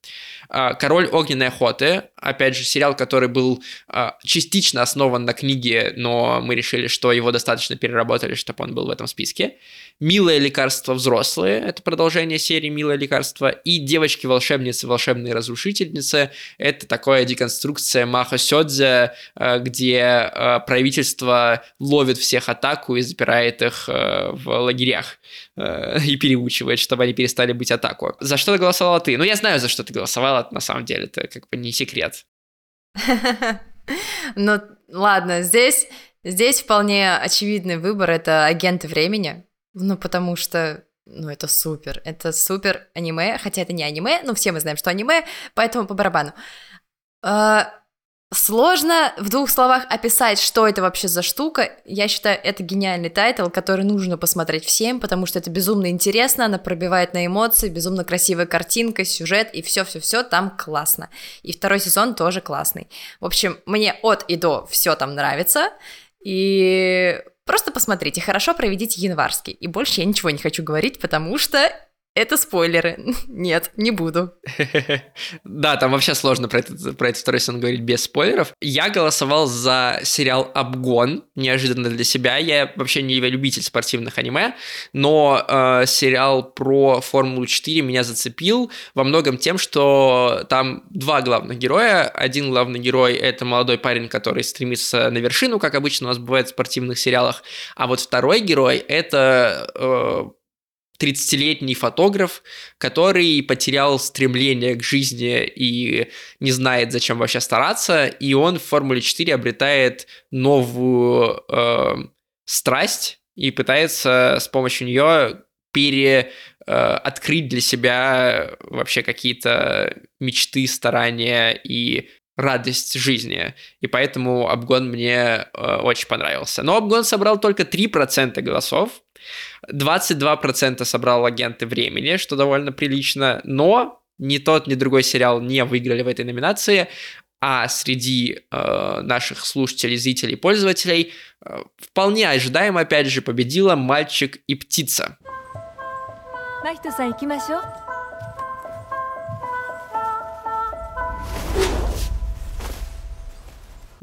А, Король огненной охоты, опять же, сериал, который был а, частично основан на книге, но мы решили, что его достаточно переработали, чтобы он был в этом списке. «Милое лекарство взрослые» — это продолжение серии «Милое лекарство», и «Девочки-волшебницы, волшебные разрушительницы» — это такая деконструкция Маха Сёдзе, а, где правительство ловит всех атаку и запирает их в лагерях и переучивает, чтобы они перестали быть отаку. За что ты голосовала ты? Ну, я знаю, за что ты голосовала, на самом деле это как бы не секрет. Ну, ладно, здесь, здесь вполне очевидный выбор — это агенты времени, ну, потому что ну, это супер, это супер аниме, хотя это не аниме, но все мы знаем, что аниме, поэтому по барабану. Сложно в двух словах описать, что это вообще за штука. Я считаю, это гениальный title, который нужно посмотреть всем, потому что это безумно интересно, она пробивает на эмоции, безумно красивая картинка, сюжет, и все-все-все там классно. И второй сезон тоже классный. В общем, мне от и до все там нравится, и просто посмотрите, хорошо проведите январский. И больше я ничего не хочу говорить, потому что Это спойлеры. Нет, не буду. Да, там вообще сложно про этот, про этот второй сезон говорить без спойлеров. Я голосовал за сериал «Обгон», неожиданно для себя. Я вообще не любитель спортивных аниме, но э, сериал про Формулу-4 меня зацепил во многом тем, что там два главных героя. Один главный герой — это молодой парень, который стремится на вершину, как обычно у нас бывает в спортивных сериалах, а вот второй герой — это э, 30-летний фотограф, который потерял стремление к жизни и не знает, зачем вообще стараться, и он в Формуле 4 обретает новую э, страсть и пытается с помощью нее пере э, для себя вообще какие-то мечты, старания и радость жизни. И поэтому обгон мне э, очень понравился. Но обгон собрал только 3% голосов. 22% собрал агенты времени, что довольно прилично. Но ни тот, ни другой сериал не выиграли в этой номинации. А среди э, наших слушателей, зрителей, пользователей э, вполне ожидаемо, опять же, победила «Мальчик и птица». 真人さん行きましょう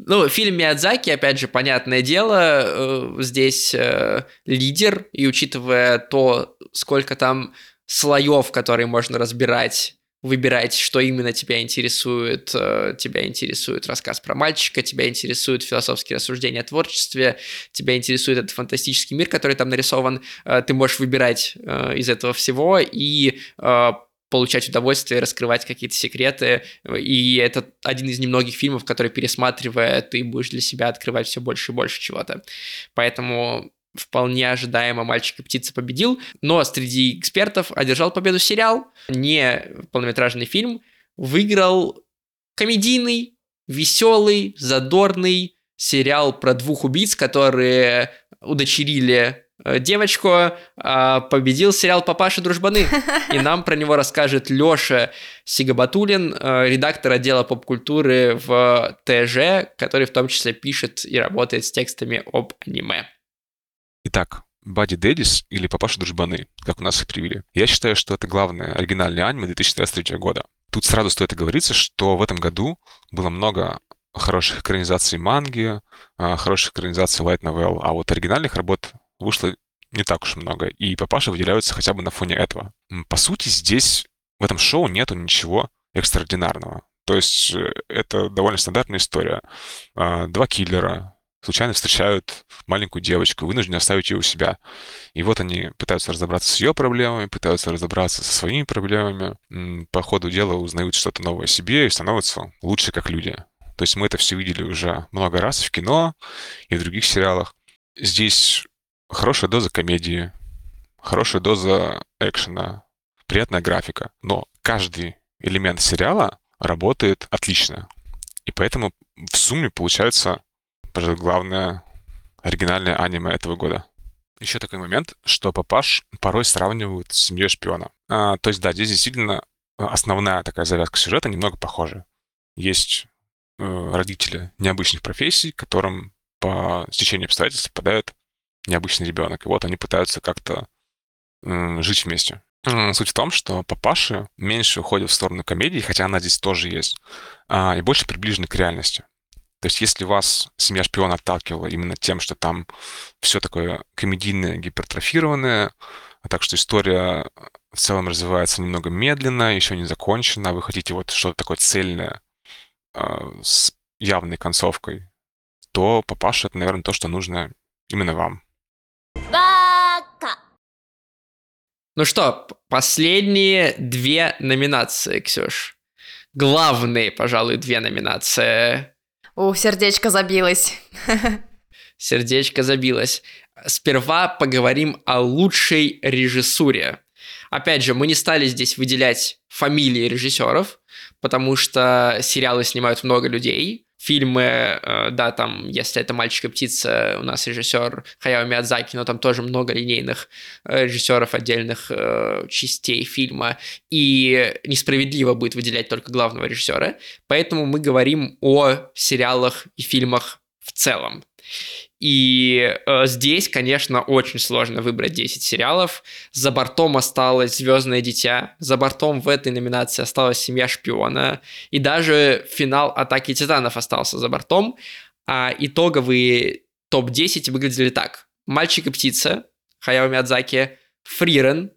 Ну, фильм Миядзаки, опять же, понятное дело, э, здесь э, лидер, и учитывая то, сколько там слоев, которые можно разбирать, выбирать, что именно тебя интересует. Э, тебя интересует рассказ про мальчика, тебя интересуют философские рассуждения о творчестве, тебя интересует этот фантастический мир, который там нарисован. Ты можешь выбирать из этого всего и получать удовольствие, раскрывать какие-то секреты. И это один из немногих фильмов, который, пересматривая, ты будешь для себя открывать все больше и больше чего-то. Поэтому вполне ожидаемо «Мальчик и птица» победил, но среди экспертов одержал победу сериал, не полнометражный фильм, выиграл комедийный, веселый, задорный сериал про двух убийц, которые удочерили девочку, а, победил сериал «Папаша дружбаны». И нам про него расскажет Лёша Сигабатулин, э, редактор отдела поп-культуры в ТЖ, который в том числе пишет и работает с текстами об аниме. Итак, Бади Дэдис или Папаша Дружбаны, как у нас их привели. Я считаю, что это главное оригинальное аниме 2023 года. Тут сразу стоит оговориться, что в этом году было много хороших экранизаций манги, а, хороших экранизаций light novel, а вот оригинальных работ вышло не так уж много, и папаши выделяются хотя бы на фоне этого. По сути, здесь в этом шоу нету ничего экстраординарного. То есть э, это довольно стандартная история. А, два киллера случайно встречают маленькую девочку, вынуждены оставить ее у себя. И вот они пытаются разобраться с ее проблемами, пытаются разобраться со своими проблемами. По ходу дела узнают что-то новое о себе и становятся лучше как люди. То есть мы это все видели уже много раз в кино и в других сериалах. Здесь хорошая доза комедии, хорошая доза экшена, приятная графика. Но каждый элемент сериала работает отлично. И поэтому в сумме получается, пожалуй, главное оригинальное аниме этого года. Еще такой момент, что папаш порой сравнивают с семьей шпиона. А, то есть, да, здесь действительно основная такая завязка сюжета немного похожа. Есть э, родители необычных профессий, которым по стечению обстоятельств попадают необычный ребенок. И вот они пытаются как-то жить вместе. Суть в том, что папаши меньше уходят в сторону комедии, хотя она здесь тоже есть, а, и больше приближены к реальности. То есть если вас семья шпиона отталкивала именно тем, что там все такое комедийное, гипертрофированное, а так что история в целом развивается немного медленно, еще не закончена, вы хотите вот что-то такое цельное, а, с явной концовкой, то папаша — это, наверное, то, что нужно именно вам. Ну что, последние две номинации, Ксюш. Главные, пожалуй, две номинации. У, сердечко забилось. Сердечко забилось. Сперва поговорим о лучшей режиссуре. Опять же, мы не стали здесь выделять фамилии режиссеров, потому что сериалы снимают много людей, фильмы, э, да, там, если это «Мальчик и птица», у нас режиссер Хаяо Миядзаки, но там тоже много линейных э, режиссеров отдельных э, частей фильма, и несправедливо будет выделять только главного режиссера, поэтому мы говорим о сериалах и фильмах в целом. И э, здесь, конечно, очень сложно выбрать 10 сериалов. За бортом осталось Звездное дитя, за бортом в этой номинации осталась Семья шпиона, и даже финал Атаки Титанов остался за бортом. А итоговые топ-10 выглядели так. Мальчик и птица, Хаяо Миядзаки, Фрирен,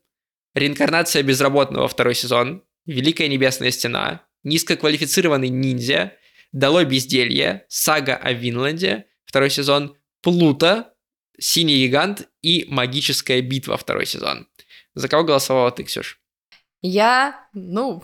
Реинкарнация безработного второй сезон, Великая небесная стена, Низкоквалифицированный ниндзя, Долой безделье, Сага о Винланде, второй сезон, Плута, Синий гигант и Магическая битва второй сезон. За кого голосовала ты, Ксюш? Я, ну,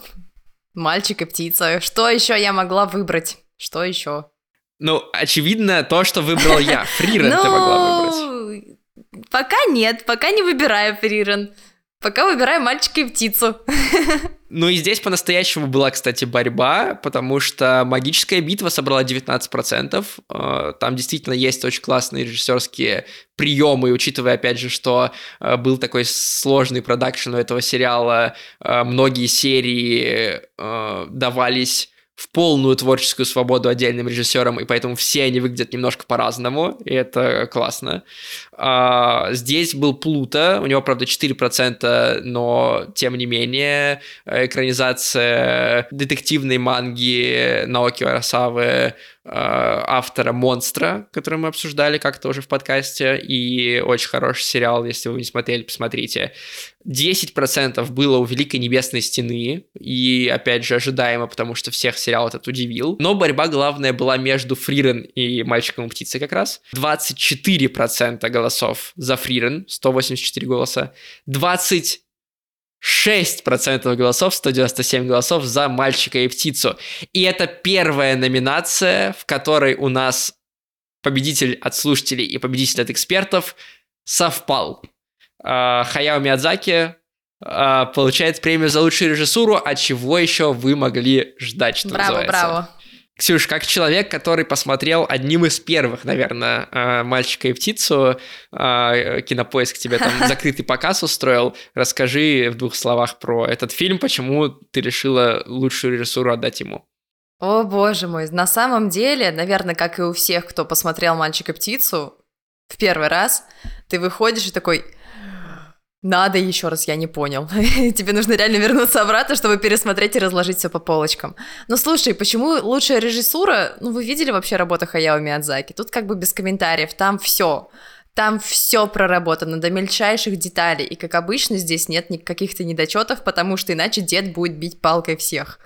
мальчик и птица. Что еще я могла выбрать? Что еще? Ну, очевидно, то, что выбрал я. Фрирен ты могла выбрать. Ну, Пока нет, пока не выбираю Фрирен. Пока выбираю мальчика и птицу. Ну и здесь по-настоящему была, кстати, борьба, потому что «Магическая битва» собрала 19%. Э, там действительно есть очень классные режиссерские приемы, учитывая, опять же, что э, был такой сложный продакшн у этого сериала, э, многие серии давались в полную творческую свободу отдельным режиссерам, и поэтому все они выглядят немножко по-разному, и это классно. А, здесь был Плута, у него, правда, 4%, но, тем не менее, экранизация детективной манги Наоки Арасавы автора «Монстра», который мы обсуждали как-то уже в подкасте, и очень хороший сериал, если вы не смотрели, посмотрите. 10% было у «Великой небесной стены», и, опять же, ожидаемо, потому что всех сериал этот удивил. Но борьба главная была между Фрирен и «Мальчиком и птицей» как раз. 24% голосов за Фрирен, 184 голоса. 20 6% голосов, 197 голосов за «Мальчика и птицу». И это первая номинация, в которой у нас победитель от слушателей и победитель от экспертов совпал. А, Хаяо Миядзаки а, получает премию за лучшую режиссуру, а чего еще вы могли ждать, что браво, называется. Браво, Ксюш, как человек, который посмотрел одним из первых, наверное, э, «Мальчика и птицу», э, Кинопоиск тебе там закрытый показ устроил, расскажи в двух словах про этот фильм, почему ты решила лучшую режиссуру отдать ему. О, боже мой, на самом деле, наверное, как и у всех, кто посмотрел «Мальчика и птицу» в первый раз, ты выходишь и такой, надо еще раз, я не понял. Тебе нужно реально вернуться обратно, чтобы пересмотреть и разложить все по полочкам. Но слушай, почему лучшая режиссура? Ну, вы видели вообще работу Хаяо Миядзаки? Тут как бы без комментариев, там все. Там все проработано до мельчайших деталей, и как обычно здесь нет каких-то недочетов, потому что иначе дед будет бить палкой всех.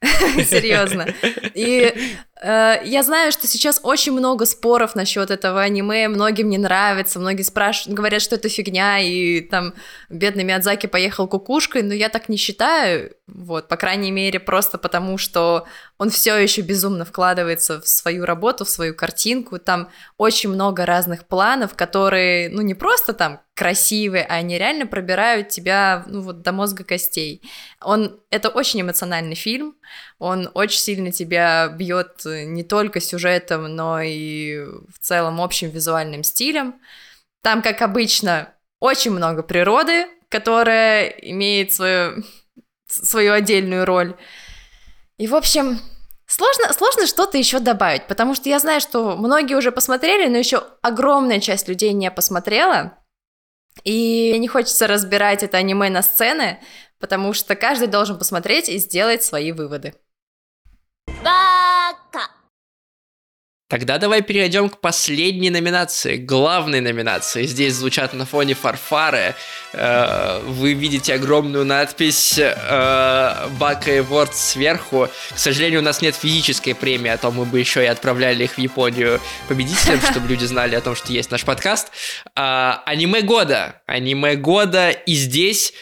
Серьезно. И я знаю, что сейчас очень много споров насчет этого аниме, многим не нравится, многие спрашивают, говорят, что это фигня, и там бедный Миядзаки поехал кукушкой, но я так не считаю, вот, по крайней мере, просто потому, что он все еще безумно вкладывается в свою работу, в свою картинку, там очень много разных планов, которые, ну, не просто там красивые, а они реально пробирают тебя, ну, вот до мозга костей. Он, это очень эмоциональный фильм, он очень сильно тебя бьет не только сюжетом, но и в целом общим визуальным стилем. Там, как обычно, очень много природы, которая имеет свою, свою отдельную роль. И, в общем, Сложно, сложно что-то еще добавить, потому что я знаю, что многие уже посмотрели, но еще огромная часть людей не посмотрела. И не хочется разбирать это аниме на сцены, потому что каждый должен посмотреть и сделать свои выводы. Тогда давай перейдем к последней номинации, главной номинации. Здесь звучат на фоне фарфары. Э, вы видите огромную надпись э, Бака и Ворд сверху. К сожалению, у нас нет физической премии, а то мы бы еще и отправляли их в Японию победителям, чтобы люди знали о том, что есть наш подкаст. А, аниме года. Аниме года. И здесь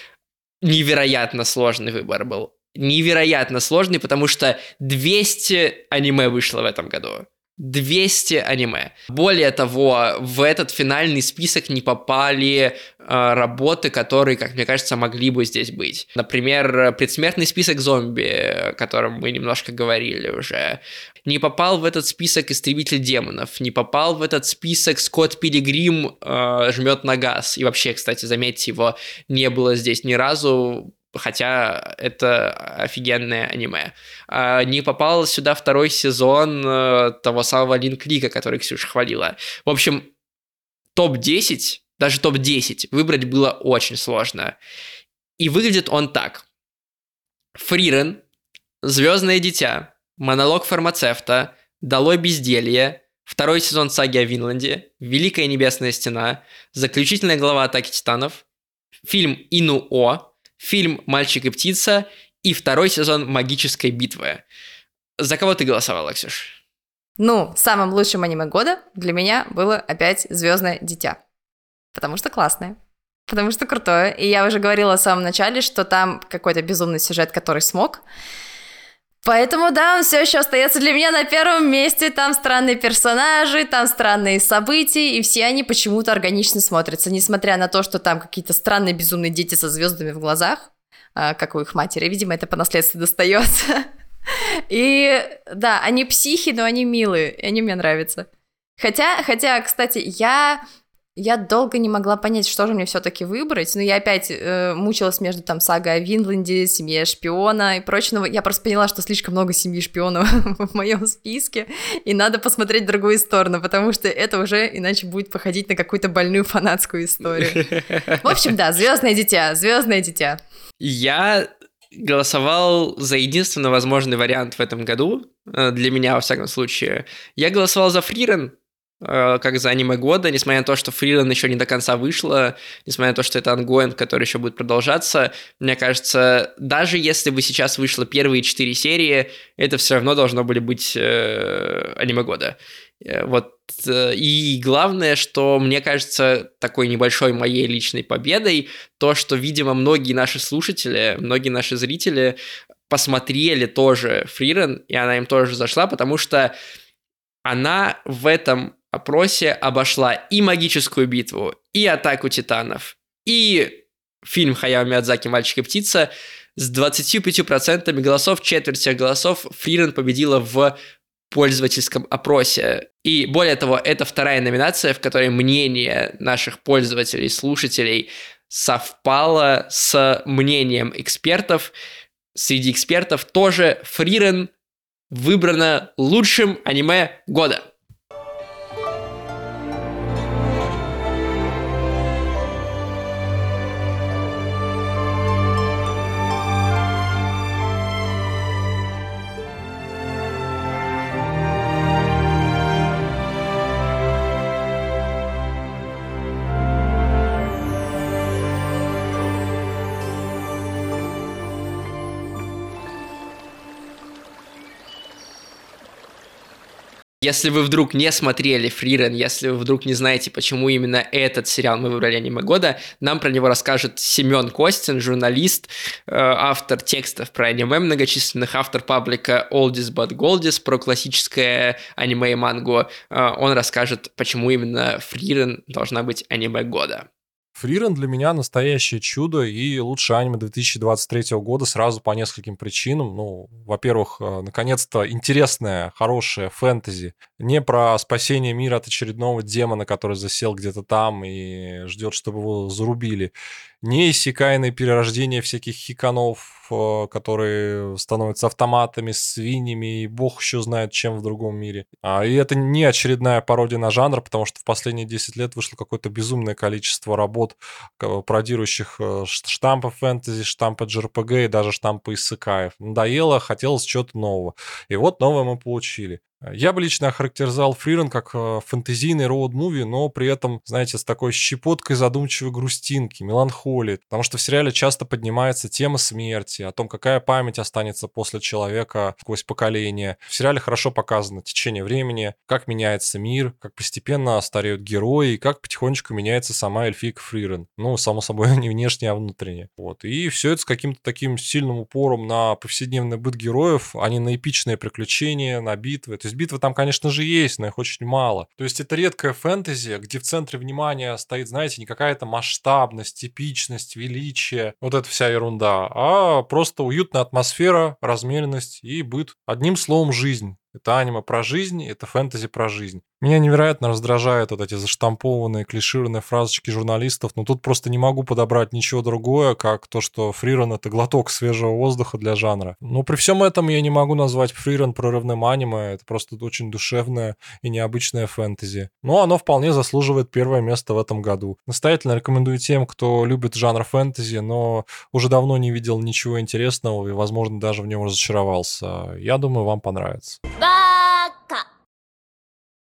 невероятно сложный выбор был невероятно сложный, потому что 200 аниме вышло в этом году. 200 аниме. Более того, в этот финальный список не попали э, работы, которые, как мне кажется, могли бы здесь быть. Например, предсмертный список зомби, о котором мы немножко говорили уже. Не попал в этот список истребитель демонов, не попал в этот список Скотт Пилигрим э, жмет на газ. И вообще, кстати, заметьте, его не было здесь ни разу хотя это офигенное аниме. А, не попал сюда второй сезон э, того самого Линклика, который Ксюша хвалила. В общем, топ-10, даже топ-10 выбрать было очень сложно. И выглядит он так. Фрирен, Звездное дитя, Монолог фармацевта, Долой безделье, второй сезон саги о Винланде, Великая небесная стена, заключительная глава Атаки титанов, фильм Инуо, фильм «Мальчик и птица» и второй сезон «Магической битвы». За кого ты голосовала, Ксюш? Ну, самым лучшим аниме года для меня было опять Звездное дитя. Потому что классное. Потому что крутое. И я уже говорила в самом начале, что там какой-то безумный сюжет, который смог. Поэтому, да, он все еще остается для меня на первом месте. Там странные персонажи, там странные события, и все они почему-то органично смотрятся, несмотря на то, что там какие-то странные безумные дети со звездами в глазах, а, как у их матери. Видимо, это по наследству достается. И да, они психи, но они милые, и они мне нравятся. Хотя, хотя, кстати, я я долго не могла понять, что же мне все-таки выбрать, но я опять э, мучилась между там сагой о Винленде, семье шпиона и прочего. Я просто поняла, что слишком много семьи шпионов в моем списке, и надо посмотреть другую сторону, потому что это уже иначе будет походить на какую-то больную фанатскую историю. В общем, да, Звездное дитя, Звездное дитя. Я голосовал за единственно возможный вариант в этом году, э, для меня, во всяком случае. Я голосовал за Фрирен, как за аниме года, несмотря на то, что Фрирен еще не до конца вышло, несмотря на то, что это ongoing, который еще будет продолжаться, мне кажется, даже если бы сейчас вышло первые четыре серии, это все равно должно были быть э, аниме года. Э, вот э, и главное, что мне кажется такой небольшой моей личной победой, то, что, видимо, многие наши слушатели, многие наши зрители посмотрели тоже Фрирен, и она им тоже зашла, потому что она в этом опросе обошла и магическую битву, и атаку титанов, и фильм Хаяо Миядзаки «Мальчик и птица» с 25% голосов, четверть всех голосов Фрирен победила в пользовательском опросе. И более того, это вторая номинация, в которой мнение наших пользователей, слушателей совпало с мнением экспертов. Среди экспертов тоже Фрирен выбрана лучшим аниме года. Если вы вдруг не смотрели Фрирен, если вы вдруг не знаете, почему именно этот сериал мы выбрали аниме года, нам про него расскажет Семен Костин, журналист, э, автор текстов про аниме многочисленных, автор паблика Oldies But Goldies про классическое аниме и мангу. Э, он расскажет, почему именно Фрирен должна быть аниме года. Фрирен для меня настоящее чудо и лучшее аниме 2023 года сразу по нескольким причинам. Ну, во-первых, э, наконец-то интересное, хорошее фэнтези. Не про спасение мира от очередного демона, который засел где-то там и ждет, чтобы его зарубили неиссякаемое перерождение всяких хиканов, э, которые становятся автоматами, свиньями и бог еще знает чем в другом мире. А, и это не очередная пародия на жанр, потому что в последние 10 лет вышло какое-то безумное количество работ, пародирующих э, штампы фэнтези, штампы JRPG и даже штампы иссыкаев. Надоело, хотелось чего-то нового. И вот новое мы получили. Я бы лично охарактеризовал Фрирен как э, фэнтезийный роуд-муви, но при этом, знаете, с такой щепоткой задумчивой грустинки, меланхолии. Потому что в сериале часто поднимается тема смерти, о том, какая память останется после человека сквозь поколения. В сериале хорошо показано течение времени, как меняется мир, как постепенно стареют герои, и как потихонечку меняется сама эльфийка Фрирен. Ну, само собой, не внешне, а внутренне. Вот. И все это с каким-то таким сильным упором на повседневный быт героев, а не на эпичные приключения, на битвы. То есть битвы там, конечно же, есть, но их очень мало. То есть это редкая фэнтези, где в центре внимания стоит, знаете, не какая-то масштабность, типичность, величие, вот эта вся ерунда, а просто уютная атмосфера, размеренность и быт. Одним словом, жизнь. Это аниме про жизнь, это фэнтези про жизнь. Меня невероятно раздражают вот эти заштампованные, клишированные фразочки журналистов, но тут просто не могу подобрать ничего другое, как то, что фриран — это глоток свежего воздуха для жанра. Но при всем этом я не могу назвать фриран прорывным аниме, это просто очень душевное и необычное фэнтези. Но оно вполне заслуживает первое место в этом году. Настоятельно рекомендую тем, кто любит жанр фэнтези, но уже давно не видел ничего интересного и, возможно, даже в нем разочаровался. Я думаю, вам понравится.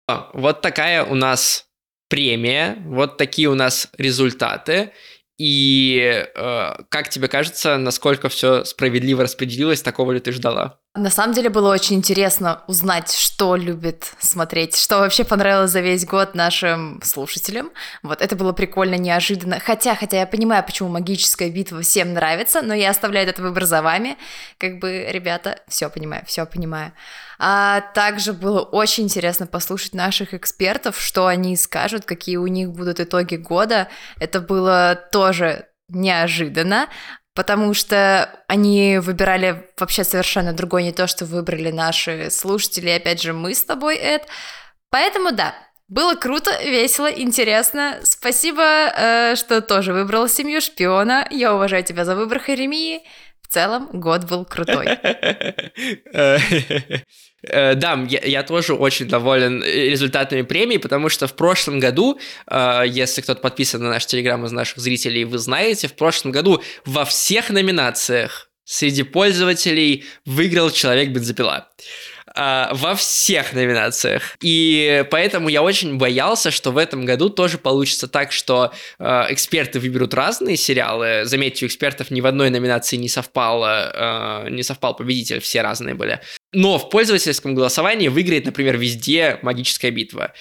Вот такая у нас премия, вот такие у нас результаты. И э, как тебе кажется, насколько все справедливо распределилось, такого ли ты ждала? На самом деле было очень интересно узнать, что любит смотреть, что вообще понравилось за весь год нашим слушателям. Вот это было прикольно, неожиданно. Хотя, хотя я понимаю, почему магическая битва всем нравится, но я оставляю этот выбор за вами. Как бы, ребята, все понимаю, все понимаю. А также было очень интересно послушать наших экспертов, что они скажут, какие у них будут итоги года. Это было тоже неожиданно потому что они выбирали вообще совершенно другое, не то, что выбрали наши слушатели, опять же мы с тобой, Эд. Поэтому да, было круто, весело, интересно. Спасибо, э, что тоже выбрал семью шпиона. Я уважаю тебя за выбор Харемии. Целом, год был крутой. Э, да, я, тоже очень доволен результатами премии, потому что в прошлом году, э, если кто-то подписан на наш телеграм из наших зрителей, вы знаете, в прошлом году во всех номинациях среди пользователей выиграл человек бензопила э, во всех номинациях. И поэтому я очень боялся, что в этом году тоже получится так, что э, эксперты выберут разные сериалы. Заметьте, у экспертов ни в одной номинации не совпало, э, не совпал победитель, все разные были. Но в пользовательском голосовании выиграет, например, везде магическая битва.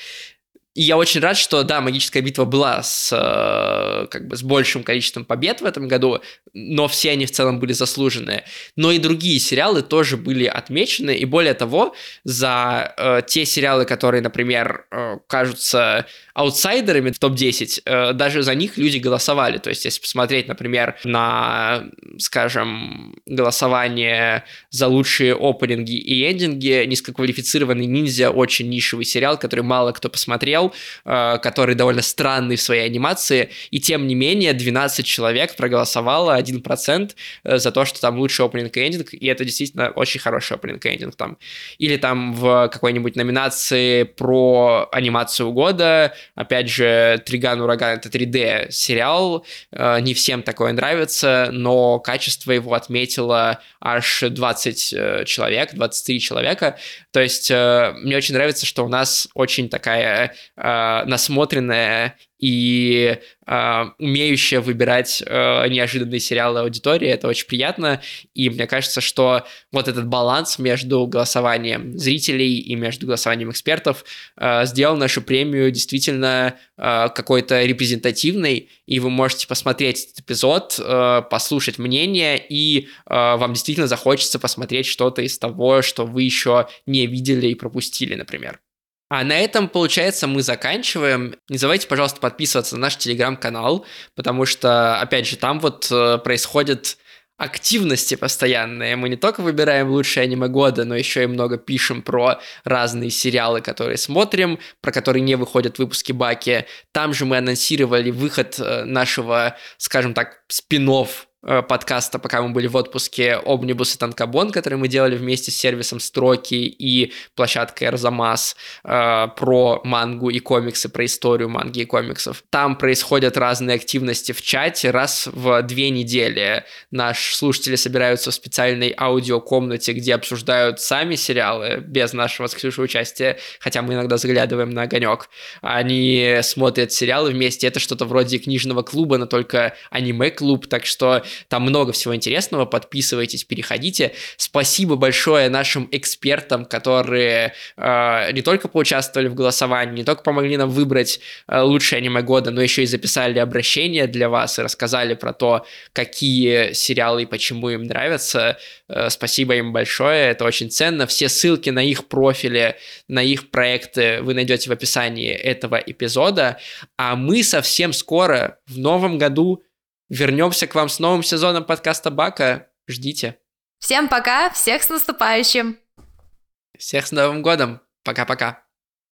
И я очень рад, что, да, магическая битва была с, э, как бы, с большим количеством побед в этом году, но все они в целом были заслуженные. Но и другие сериалы тоже были отмечены, и более того, за э, те сериалы, которые, например, э, кажутся аутсайдерами в топ-10, э, даже за них люди голосовали. То есть, если посмотреть, например, на, скажем, голосование за лучшие опенинги и эндинги, низкоквалифицированный ниндзя, очень нишевый сериал, который мало кто посмотрел, э, который довольно странный в своей анимации, и тем не менее 12 человек проголосовало, 1% э, за то, что там лучший опенинг и эндинг, и это действительно очень хороший опенинг и эндинг там. Или там в какой-нибудь номинации про анимацию года, опять же, Триган Ураган это 3D сериал, э, не всем такое нравится, но качество его отметило аж 20 человек, 23 человека, то есть мне очень нравится, что у нас очень такая э, насмотренная и э, умеющая выбирать э, неожиданные сериалы аудитории. Это очень приятно. И мне кажется, что вот этот баланс между голосованием зрителей и между голосованием экспертов э, сделал нашу премию действительно э, какой-то репрезентативной. И вы можете посмотреть этот эпизод, э, послушать мнение, и э, вам действительно захочется посмотреть что-то из того, что вы еще не видели и пропустили, например. А на этом, получается, мы заканчиваем. Не забывайте, пожалуйста, подписываться на наш телеграм-канал, потому что, опять же, там вот э, происходят активности постоянные. Мы не только выбираем лучшие аниме года, но еще и много пишем про разные сериалы, которые смотрим, про которые не выходят выпуски Баки. Там же мы анонсировали выход э, нашего, скажем так, спинов подкаста, пока мы были в отпуске, Обнибус и Танкабон, который мы делали вместе с сервисом Строки и площадкой Арзамас э, про мангу и комиксы, про историю манги и комиксов. Там происходят разные активности в чате. Раз в две недели наши слушатели собираются в специальной аудиокомнате, где обсуждают сами сериалы без нашего с Ксюшей участия, хотя мы иногда заглядываем на огонек. Они смотрят сериалы вместе. Это что-то вроде книжного клуба, но только аниме-клуб, так что там много всего интересного. Подписывайтесь, переходите. Спасибо большое нашим экспертам, которые э, не только поучаствовали в голосовании, не только помогли нам выбрать э, лучшее аниме года, но еще и записали обращение для вас и рассказали про то, какие сериалы и почему им нравятся. Э, спасибо им большое, это очень ценно. Все ссылки на их профили, на их проекты вы найдете в описании этого эпизода. А мы совсем скоро, в новом году, Вернемся к вам с новым сезоном подкаста Бака. Ждите. Всем пока, всех с наступающим. Всех с Новым годом. Пока-пока.